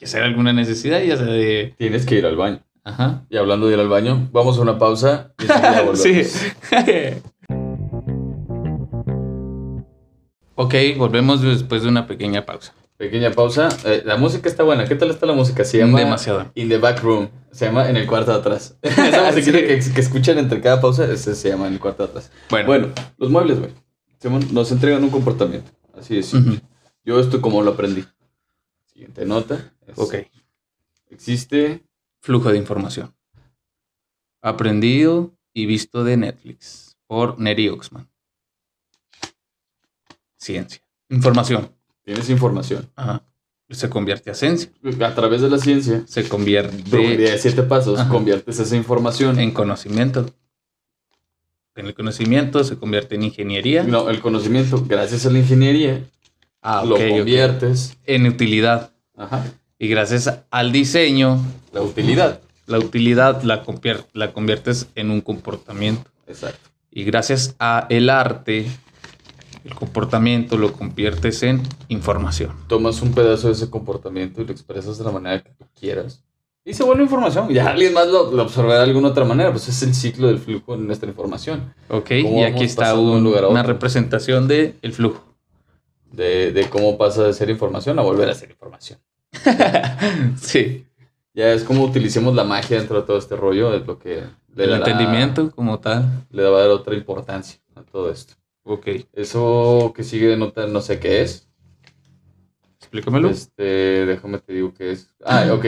que hacer alguna necesidad, ya sea de. Tienes que ir al baño. Ajá. Y hablando de ir al baño, vamos a una pausa y [laughs] sí. [laughs] ok, volvemos después de una pequeña pausa. Pequeña pausa. Eh, la música está buena. ¿Qué tal está la música? Se llama Demasiado. In the Back Room. Se llama En el cuarto de atrás. [laughs] Esa musiquita Sí. que, que escuchan entre cada pausa, ese se llama En el cuarto de atrás. Bueno, Bueno, los muebles, güey. Nos entregan un comportamiento. Así de simple. Ujú. Yo esto como lo aprendí. Siguiente nota. es- ok. Existe Flujo de información. Aprendido y visto de Netflix por Neri Oxman. Ciencia. Información. Tienes información. Ajá. Se convierte a ciencia. A través de la ciencia, Se convierte de siete pasos, Ajá. conviertes esa información. en conocimiento. En el conocimiento se convierte en ingeniería. No, el conocimiento, gracias a la ingeniería, Ah, lo ok, ok. conviertes. En utilidad. Ajá. Y gracias al diseño, La utilidad. la utilidad la, convier- la conviertes en un comportamiento. Exacto. Y gracias a el arte, el comportamiento lo conviertes en información. Tomas un pedazo de ese comportamiento y lo expresas de la manera que tú quieras. Y se vuelve información. Ya alguien más lo, lo absorberá de alguna otra manera. Pues es el ciclo del flujo en nuestra información. Ok, ¿Cómo y aquí está de un lugar una representación del el flujo. De, de cómo pasa de ser información a volver a ser información. [laughs] sí, Ya es como utilicemos la magia dentro de todo este rollo. Es lo que le, el entendimiento como tal. le va a dar otra importancia a todo esto. Ok, Eso que sigue denota no sé qué es. explícamelo. Este, déjame te digo qué es. Ah, ok.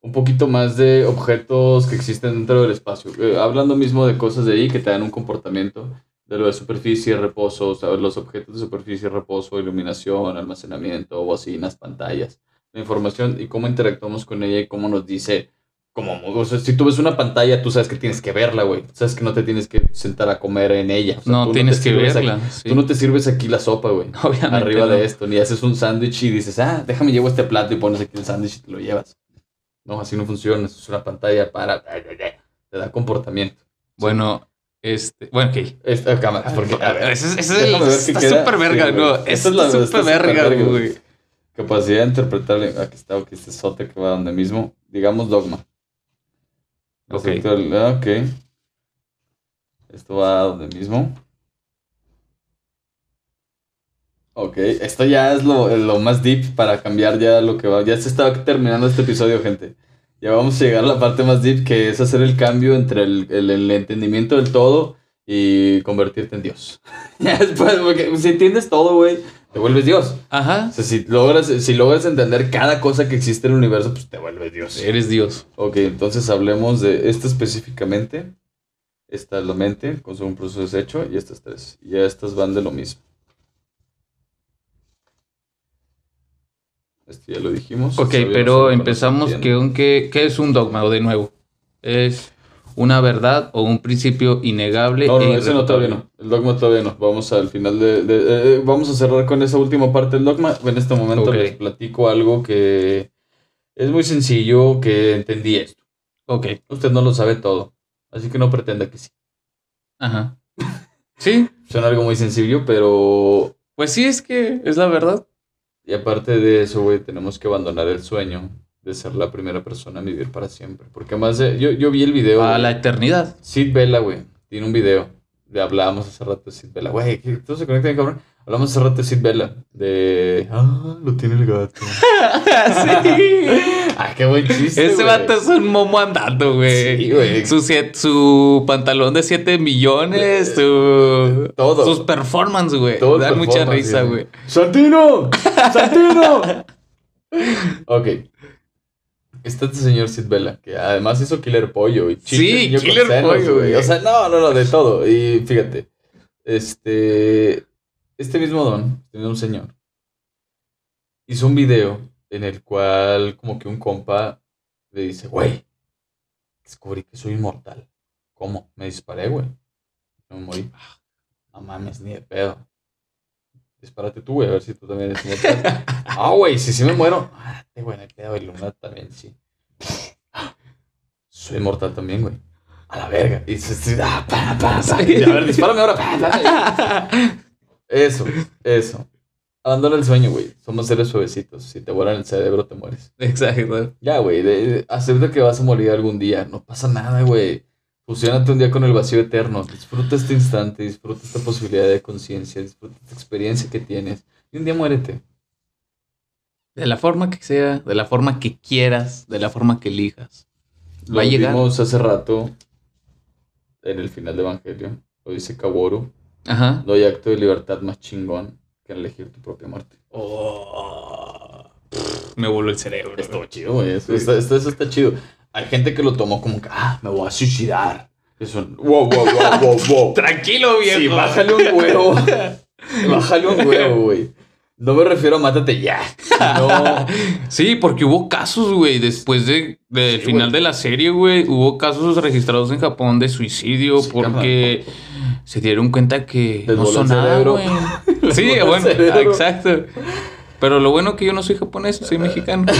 Un poquito más de objetos que existen dentro del espacio. Eh, hablando mismo de cosas de ahí que te dan un comportamiento de lo de superficie, reposo, o sea, los objetos de superficie, reposo, iluminación, almacenamiento, bocinas, pantallas, la información y cómo interactuamos con ella y cómo nos dice, como, o sea, si tú ves una pantalla, tú sabes que tienes que verla, güey. Sabes que no te tienes que sentar a comer en ella. O sea, no tienes que verla. aquí- sí. Tú no te sirves aquí la sopa, güey [laughs] Obviamente arriba no. de esto, ni haces un sándwich y dices, ah, déjame llevo este plato y pones aquí el sándwich y te lo llevas. No, así no funciona, eso es una pantalla para... Te da comportamiento. Bueno, este, bueno, ok. Esta cámara, porque... a ver, Ese, ese es el, ver está súper verga, Sí, no. güey. Es Esta es la- súper verga, güey. Capacidad de interpretar... Aquí está, aquí este sote que va donde mismo. Digamos dogma. Ok. Ah, ok. Esto va donde mismo. Ok, esto ya es lo, lo más deep para cambiar ya lo que va. Ya se está terminando este episodio, gente. Ya vamos a llegar a la parte más deep, que es hacer el cambio entre el, el- el entendimiento del todo y convertirte en Dios. [laughs] ya después, porque si entiendes todo, güey, te vuelves Dios. Ajá. O sea, si logras, si logras entender cada cosa que existe en el universo, pues te vuelves Dios. Eres Dios. Ok, entonces hablemos de esto específicamente. Esta es la mente, con su un proceso deshecho, y estas tres. Y ya estas van de lo mismo. Esto ya lo dijimos. Ok, pero empezamos que un, ¿qué, es un dogma? O de nuevo, ¿es una verdad o un principio innegable? No, no, e ese no todavía no. El dogma todavía no. Vamos al final de... de- eh, eh, vamos a cerrar con esa última parte del dogma. En este momento les platico algo que es muy sencillo, que entendí esto. Ok, Usted no lo sabe todo, así que no pretenda que sí. ajá. [laughs] Sí, Suena algo muy sencillo, pero pues sí, es que es la verdad. Y aparte de eso, güey, tenemos que abandonar el sueño de ser la primera persona en vivir para siempre. Porque más de... Yo, yo vi el video... A la eternidad. Sid Vela, güey, tiene un video. De hablábamos hace rato de Sid Vela. Güey, todo se conecta bien, cabrón. Hablamos hace rato de Sid Vela. De... Ah, lo tiene el gato. [laughs] sí. ah, qué buen chiste, Ese vato es un momo andando, güey. Sí, güey. Su, siete- su pantalón de 7 millones, su, Todo. sus performances, güey. Todo Dan mucha risa, güey. ¡Santino! ¡Santino! ok. Está este señor Sid Vela, que además hizo Killer Pollo y Sí, Killer senos, Pollo, güey. O sea, no, no, no, de todo. Y fíjate, este, este mismo don, este mismo señor, hizo un video en el cual como que un compa le dice, güey, descubrí que soy inmortal. ¿Cómo? Me disparé, güey. No me morí. "Ah, No mames, ni de pedo. Dispárate tú, güey, a ver si tú también eres inmortal. [laughs] Ah, güey, si sí me muero. Ah, güey, hay pedo, y Luna también, sí. Soy inmortal también, güey. A la verga. Y se, se- ah, pa, pa, pa. Y, a ver, dispárame ahora. [laughs] Eso, eso. Abandona el sueño, güey. Somos seres suavecitos. Si te vuelan el cerebro, te mueres. Exacto. Ya, güey. Acepta que vas a morir algún día. No pasa nada, güey. Fusionate un día con el vacío eterno. Disfruta este instante. Disfruta esta posibilidad de conciencia. Disfruta esta experiencia que tienes. Y un día muérete. De la forma que sea, de la forma que quieras, de la forma que elijas. Lo Va a llegar. vimos hace rato en el final de Evangelio. Lo dice Kaworu. Ajá. No hay acto de libertad más chingón que elegir tu propia muerte. Oh, me voló el cerebro. Estuvo chido, güey. Eso, está- está- eso está chido. Hay gente que lo tomó como que, ah, me voy a suicidar. Eso, wow, wow, wow, wow, wow. [laughs] Tranquilo, viejo. Sí, bájale un huevo. [laughs] bájale un huevo, güey. No me refiero a mátate ya. [laughs] No. Sí, porque hubo casos, güey, después de, del Sí, final güey. de la serie, güey, hubo casos registrados en Japón de suicidio Sí, porque se dieron cuenta que Les no son nada, güey. [laughs] Sí, bueno, exacto. Pero lo bueno que yo no soy japonés, soy mexicano. [laughs]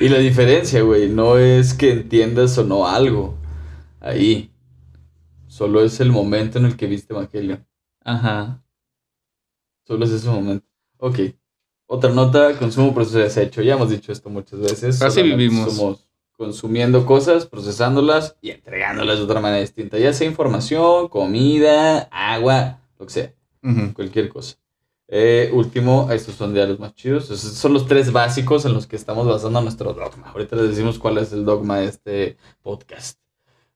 Y la diferencia, güey, no es que entiendas o no algo. Ahí. Solo es el momento en el que viste Evangelio. Ajá. Solo es ese momento. Ok. Otra nota, consumo, proceso y desecho. Ya hemos dicho esto muchas veces. Así vivimos. Somos consumiendo cosas, procesándolas y entregándolas de otra manera distinta. Ya sea información, comida, agua, lo que sea. Cualquier cosa. Eh, último, estos son ya los más chidos. Esos son los tres básicos en los que estamos basando nuestro dogma. Ahorita les decimos cuál es el dogma de este podcast.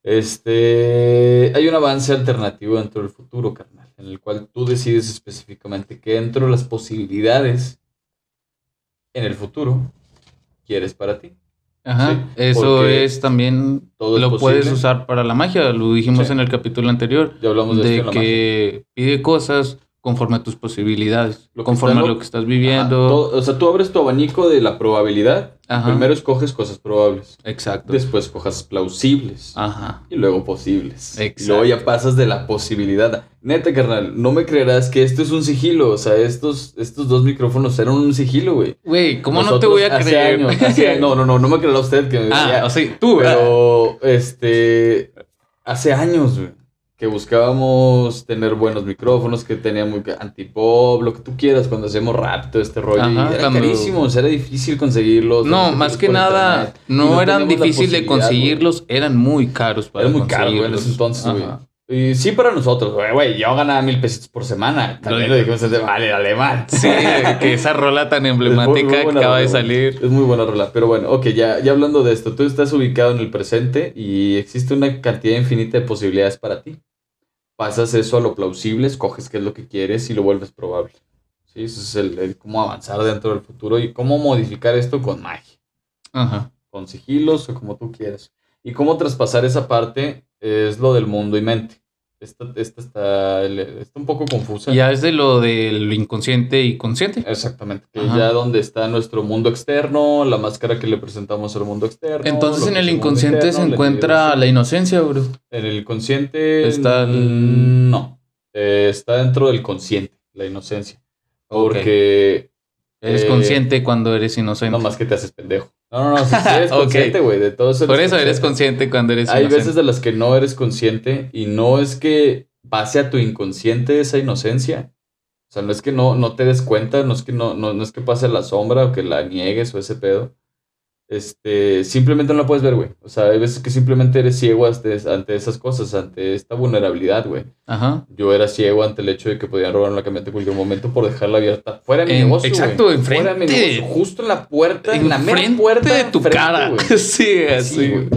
Este, hay un avance alternativo dentro del futuro, carnal, en el cual tú decides específicamente qué dentro de las posibilidades en el futuro quieres para ti. Ajá. Sí, Eso porque es también todo lo posible. puedes usar para la magia. Lo dijimos Sí. en el capítulo anterior. Ya hablamos de, de esto en la magia. que pide cosas conforme a tus posibilidades, Lo conforme está a lo- que estás Ajá, viviendo. todo- o sea, tú abres tu abanico de la probabilidad. Ajá. Primero escoges cosas probables. Exacto. Después cojas plausibles. Ajá. y luego posibles. Exacto. Y luego ya pasas de la posibilidad. Neta, carnal, no me creerás que esto es un sigilo. O sea, estos, estos dos micrófonos eran un sigilo, güey. Güey, ¿cómo no te voy a hace creer? años, hace- [laughs] no, no, no, no me creerá usted que me ah, decía, o sea, tú, ¿verdad? Pero, este, hace años, güey, que buscábamos tener buenos micrófonos, que teníamos antipop, lo que tú quieras cuando hacemos rap, todo este rollo. Ajá, y era cuando- carísimos, era difícil conseguirlos. No, más que nada, internet, no no eran difícil de conseguirlos, eran muy caros para Era muy caro, güey, en ese entonces, güey. Y sí para nosotros, güey, güey, yo ganaba mil pesitos por semana. También Lo dijimos vale, alemán. [laughs] Sí, que esa rola tan muy- emblemática muy que acaba de rola, salir. Es muy buena rola. Pero bueno, ok, ya, ya hablando de esto, tú estás ubicado en el presente y existe una cantidad infinita de posibilidades para ti. Pasas eso a lo plausible, escoges qué es lo que quieres y lo vuelves probable. Sí, eso es el, el cómo avanzar dentro del futuro y cómo modificar esto con magia. Ajá. con sigilos o como tú quieras. Y cómo traspasar esa parte es lo del mundo y mente. Esta, esta está, está un poco confusa. Ya es de lo del inconsciente y consciente. Exactamente, que Ajá. ya donde está nuestro mundo externo, la máscara que le presentamos al mundo externo. Entonces en el inconsciente se interno, encuentra la inocencia, bro. En el consciente... Está el- mm, No, eh, está dentro del consciente, la inocencia. Porque... Eres Eh, consciente cuando eres inocente. No más que te haces pendejo. No, no, no, si eres [laughs] Ok. consciente, güey, de todo eso. Por eres eso eres consciente. cuando eres Hay inocente. veces de las que no eres consciente y no es que pase a tu inconsciente esa inocencia. O sea, no es que no, no te des cuenta, no es que no, no, no es que pase la sombra o que la niegues o ese pedo. Este, simplemente no la puedes ver, güey. O sea, hay veces que simplemente eres ciego ante, ante esas cosas, ante esta vulnerabilidad, güey. Ajá. Yo era ciego ante el hecho de que podían robar la camioneta en cualquier momento por dejarla abierta. Fuera de mi En- negocio, güey. exacto, Fuera de mi enfrente. negocio, Justo en la puerta, en la mera Enfrente puerta de tu enfrente, cara. güey. [laughs] sí, así. Sí, güey.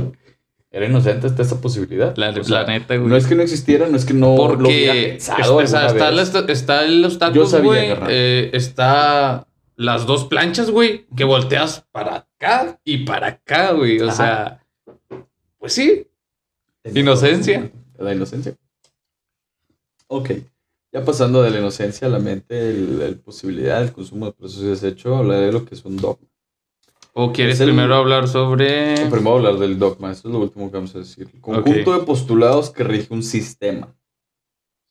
Era inocente hasta esa posibilidad. La, O sea, la neta, güey. no es que no existiera, no es que no lo hubiera Porque pensado o sea, alguna está, vez. la- está Yo tacos, sabía, güey. eh, está las dos planchas, güey, que volteas para acá y para acá, güey. O Ajá. sea, pues sí. Inocencia. La inocencia. Ok. Ya pasando de la inocencia a la mente, el posibilidad, el consumo de procesos de desecho, hablaré de lo que es un dogma. ¿O quieres el- primero hablar sobre. Primero hablar del dogma, eso es lo último que vamos a decir. El conjunto de postulados que rige un sistema.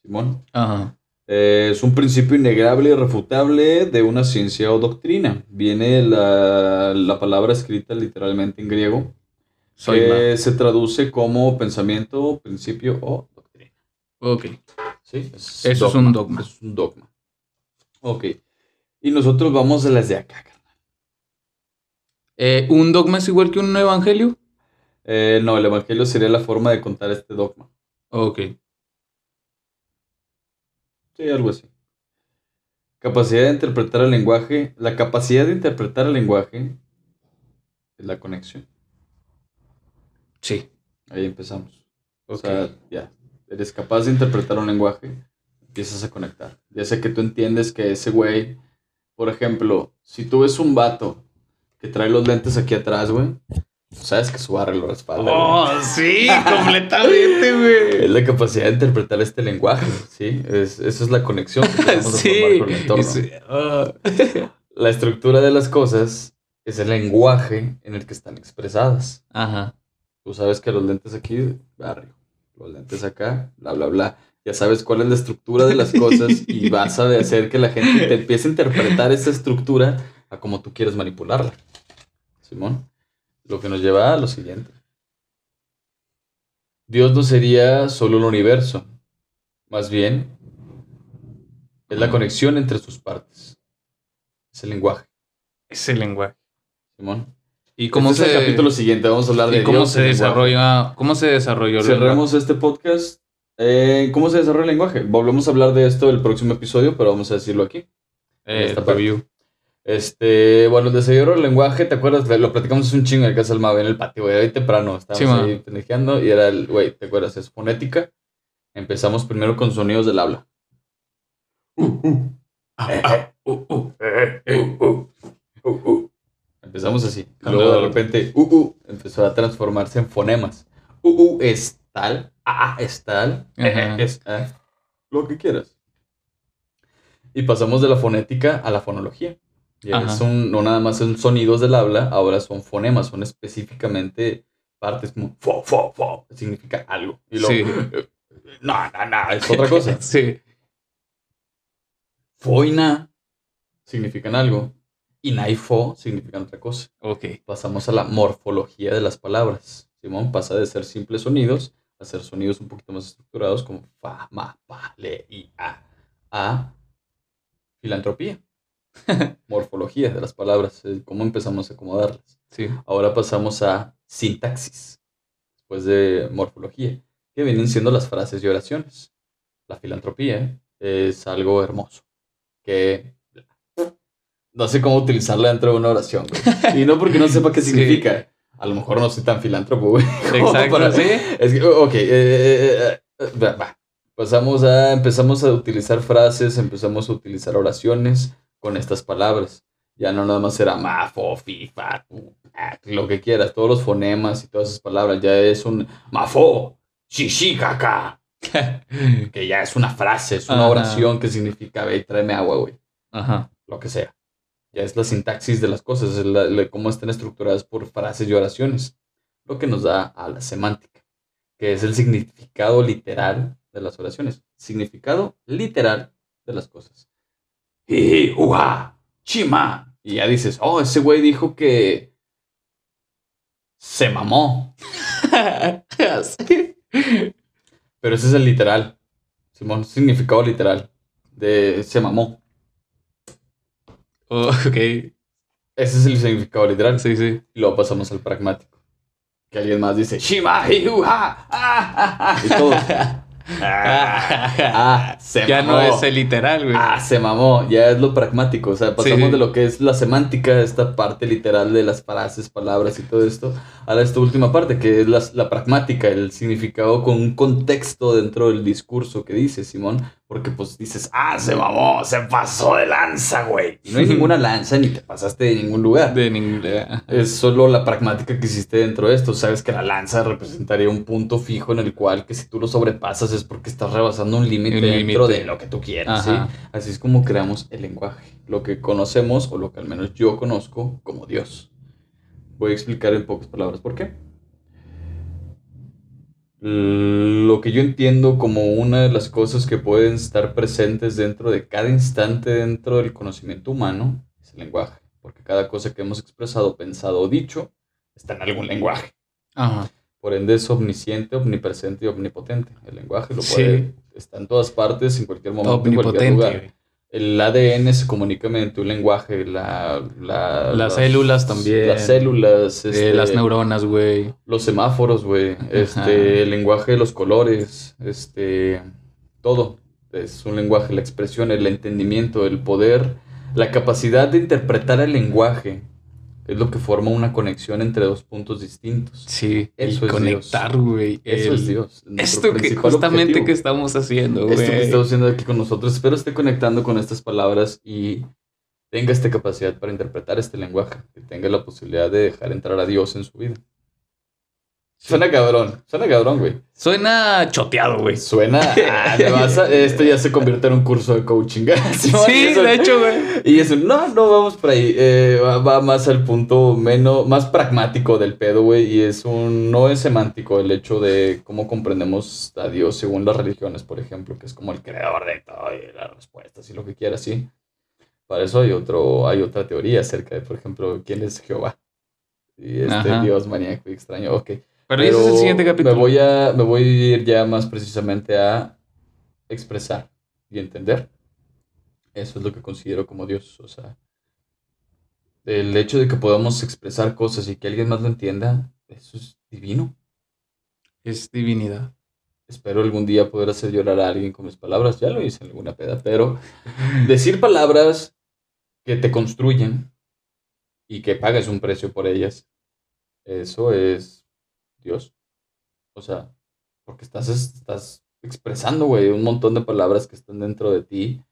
Simón. Ajá. Eh, es un principio innegable y refutable de una ciencia o doctrina. Viene la, la palabra escrita literalmente en griego, Soy que se traduce como pensamiento, principio o doctrina. Ok. ¿Sí? Eso es un dogma. Es un dogma. Ok. Y nosotros vamos de las de acá. carnal. Eh, ¿Un dogma es igual que un evangelio? Eh, no, el evangelio sería la forma de contar este dogma. Ok. Sí, algo así. Capacidad de interpretar el lenguaje. La capacidad de interpretar el lenguaje es la conexión. Sí. Ahí empezamos. O sea, ya. Eres capaz de interpretar un lenguaje, empiezas a conectar. Ya sea que tú entiendes que ese güey, por ejemplo, si tú ves un vato que trae los lentes aquí atrás, güey, sabes que su lo respalda. güey. Oh, sí, completamente, güey. Es la capacidad de interpretar este lenguaje, ¿sí? Es, esa es la conexión que [laughs] formar Sí. con el entorno. sí. [laughs] La estructura de las cosas es el lenguaje en el que están expresadas. Ajá. Tú sabes que los lentes aquí, barrio. Los lentes acá, bla, bla, bla. Ya sabes cuál es la estructura de las cosas [laughs] y vas a hacer que la gente te empiece a interpretar esa estructura a como tú quieres manipularla. Simón. Lo que nos lleva a lo siguiente. Dios no sería solo el universo. Más bien, es la conexión entre sus partes. es el lenguaje, Ese lenguaje. Simón. ¿Y cómo Este se, es el capítulo siguiente, vamos a hablar de cómo Dios, se el desarrolla, cómo se desarrolló el Cerremos este podcast. Eh, ¿Cómo se desarrolla el lenguaje? Volvemos a hablar de esto el próximo episodio, pero vamos a decirlo aquí. Eh, esta review. Este, bueno, el desarrollo del lenguaje, ¿te acuerdas? Lo platicamos hace un chingo en el casa del Mave, en el patio, güey, ahí temprano. Estábamos Sí, ahí pendejeando y era el, güey, ¿te acuerdas? Es fonética. Empezamos primero con sonidos del habla. Ah. Empezamos así. Luego de repente, uh, uh, empezó a transformarse en fonemas. Uh, uh, es tal, ah, es tal, eh, eh, es ah, lo que quieras. Y pasamos de la fonética a la fonología. Ya un- no nada más son sonidos del habla, ahora son fonemas, son específicamente partes como fo, fo, fo, significa algo. Y luego, Sí. no, no, no, es [laughs] otra cosa. sí. Fo y na significan algo. Y na y fo significan otra cosa. Ok. pasamos a la morfología de las palabras. Simón pasa de ser simples sonidos a ser sonidos un poquito más estructurados como fa, ma, pa, le, i, a, a filantropía. [laughs] Morfología de las palabras, eh, cómo empezamos a acomodarlas. Sí. Ahora pasamos a sintaxis, después de morfología, que vienen siendo las frases y oraciones. La filantropía es algo hermoso, que no sé cómo utilizarla dentro de una oración. güey. Y no porque no sepa qué [laughs] Sí. significa. A lo mejor no soy tan filántropo, güey. [laughs] como Exacto, para- sí. Es que, ok, eh, eh, eh, eh. Pasamos a, empezamos a utilizar frases, empezamos a utilizar oraciones con estas palabras. Ya no nada más era ma, fo, fi, fa, tu, ah, lo que quieras, todos los fonemas y todas esas palabras. Ya es un mafo, shishi, caca. [laughs] Que ya es una frase, es una Ajá. oración que significa, ve, tráeme agua, güey Ajá. lo que sea. Ya es la sintaxis de las cosas, es la- la- cómo están estructuradas por frases y oraciones, lo que nos da a la semántica, que es el significado literal de las oraciones. Significado literal de las cosas. Jiji, uja, chima. Y ya dices, oh, ese güey dijo que se mamó. Sí. [laughs] Pero ese es el literal. Simón, significado literal de se mamó. Oh, [laughs] ok. Ese es el significado literal. Sí, sí. Y luego pasamos al pragmático. Que alguien más dice, Shima, hiuha, ah, ah, ah", y todos. [laughs] Ah, ah, se ya no es el literal, güey. Ah, se mamó. Ya es lo pragmático. O sea, pasamos Sí. de lo que es la semántica, esta parte literal de las frases, palabras y todo esto, a esta última parte, que es la, la pragmática, el significado con un contexto dentro del discurso que dice Simón. Porque pues dices, ah, se mamó, se pasó de lanza, güey. Y no hay [laughs] ninguna lanza ni te pasaste de ningún lugar. De inglés. Es solo la pragmática que existe dentro de esto. Sabes que la lanza representaría un punto fijo en el cual que si tú lo sobrepasas es porque estás rebasando un límite dentro de lo que tú quieras. ¿sí? Así es como creamos el lenguaje. Lo que conocemos, o lo que al menos yo conozco, como Dios. Voy a explicar en pocas palabras por qué. Lo que yo entiendo como una de las cosas que pueden estar presentes dentro de cada instante dentro del conocimiento humano es el lenguaje. Porque cada cosa que hemos expresado, pensado o dicho está en algún lenguaje. Ajá. Por ende es omnisciente, omnipresente y omnipotente. El lenguaje lo Sí. puede, está en todas partes, en cualquier momento, en cualquier lugar. El ADN se comunica mediante un lenguaje, la, la- Las células también. Las células, Eh, este, las neuronas, güey. los semáforos, güey, este, el lenguaje de los colores, este, todo. Es un lenguaje, la expresión, el entendimiento, el poder, la capacidad de interpretar el lenguaje es lo que forma una conexión entre dos puntos distintos. Sí. Eso y es conectar, güey. Eso el- es Dios. Esto que justamente objetivo. que estamos haciendo, güey. Esto que estamos haciendo aquí con nosotros. Espero esté conectando con estas palabras y tenga esta capacidad para interpretar este lenguaje. Que tenga la posibilidad de dejar entrar a Dios en su vida. Suena cabrón. Suena cabrón, güey. Suena choteado, güey. Suena. [laughs] ah, me vas a- esto ya se convierte en un curso de coaching. [laughs] Sí, Eso- de hecho, güey. Y eso, no, no vamos por ahí. Eh, va, va más al punto menos, más pragmático del pedo, güey. Y es un, no es semántico el hecho de cómo comprendemos a Dios según las religiones, por ejemplo, que es como el creador de todo y las respuestas y lo que quieras, sí. Para eso hay otro, hay otra teoría acerca de, por ejemplo, quién es Jehová. Y este Ajá. Dios maníaco y extraño, ok. Pero, ese es el siguiente capítulo. Me voy, a, me voy a ir ya más precisamente a expresar y entender. Eso es lo que considero como Dios. O sea, el hecho de que podamos expresar cosas y que alguien más lo entienda, eso es divino. Es divinidad. Espero algún día poder hacer llorar a alguien con mis palabras. Ya lo hice en alguna peda, pero decir palabras que te construyen y que pagues un precio por ellas, eso es Dios. O sea, porque estás, estás expresando, güey, un montón de palabras que están dentro de ti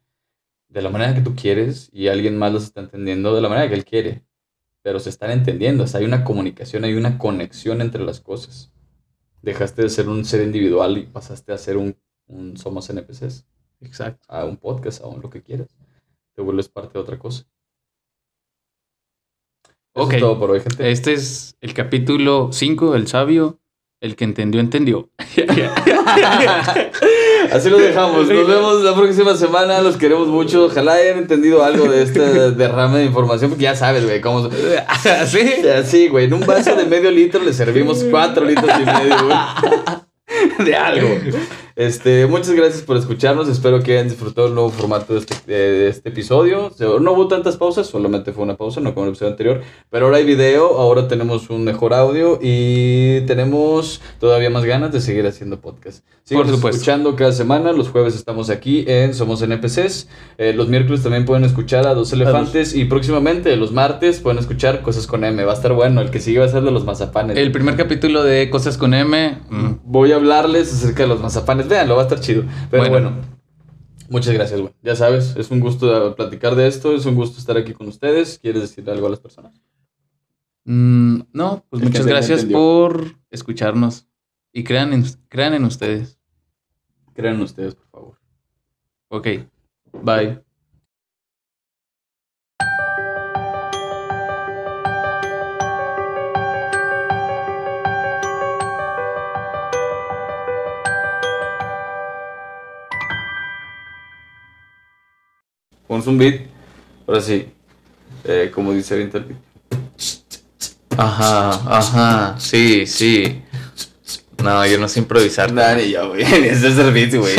de la manera que tú quieres y alguien más las está entendiendo de la manera que él quiere. Pero se están entendiendo, o sea, hay una comunicación, hay una conexión entre las cosas. Dejaste de ser un ser individual y pasaste a ser un, un somos NPCs, Exacto. a un podcast, a un lo que quieras. Te vuelves parte de otra cosa. Eso Ok. es todo por hoy, gente. Este es el capítulo 5, el sabio. El que entendió, entendió. [laughs] Así lo dejamos. Nos vemos la próxima semana. Los queremos mucho. Ojalá hayan entendido algo de este [laughs] derrame de información. Porque ya sabes, güey, cómo. [laughs] ¿Sí? Así, güey. En un vaso de medio litro le servimos cuatro litros y medio, güey. De algo. Este, muchas gracias por escucharnos. Espero que hayan disfrutado el nuevo formato de este, de este episodio. No hubo tantas pausas, solamente fue una pausa, no como el episodio anterior. Pero ahora hay video, ahora tenemos un mejor audio y tenemos todavía más ganas de seguir haciendo podcast. Síganos Por supuesto. escuchando cada semana. Los jueves estamos aquí en Somos NPCs. Eh, los miércoles también pueden escuchar a Dos Elefantes. Y próximamente, los martes, pueden escuchar Cosas con M. Va a estar bueno. El que sigue va a ser de los mazapanes. El primer capítulo de Cosas con M. mm, Voy a hablarles acerca de los mazapanes. Véanlo, va a estar chido. Pero Bueno. bueno, muchas gracias, güey. Ya sabes, es un gusto platicar de esto. Es un gusto estar aquí con ustedes. ¿Quieres decir algo a las personas? mm, no, pues El muchas gracias por escucharnos. Y crean en, crean en ustedes. Crean ustedes, por favor. Ok. Bye. Ponemos un beat. Ahora sí. Eh, como dice ahorita el beat. Ajá, ajá, sí, sí. No, yo no sé improvisar. Nah, ni yo, güey. Ese es el beat, güey.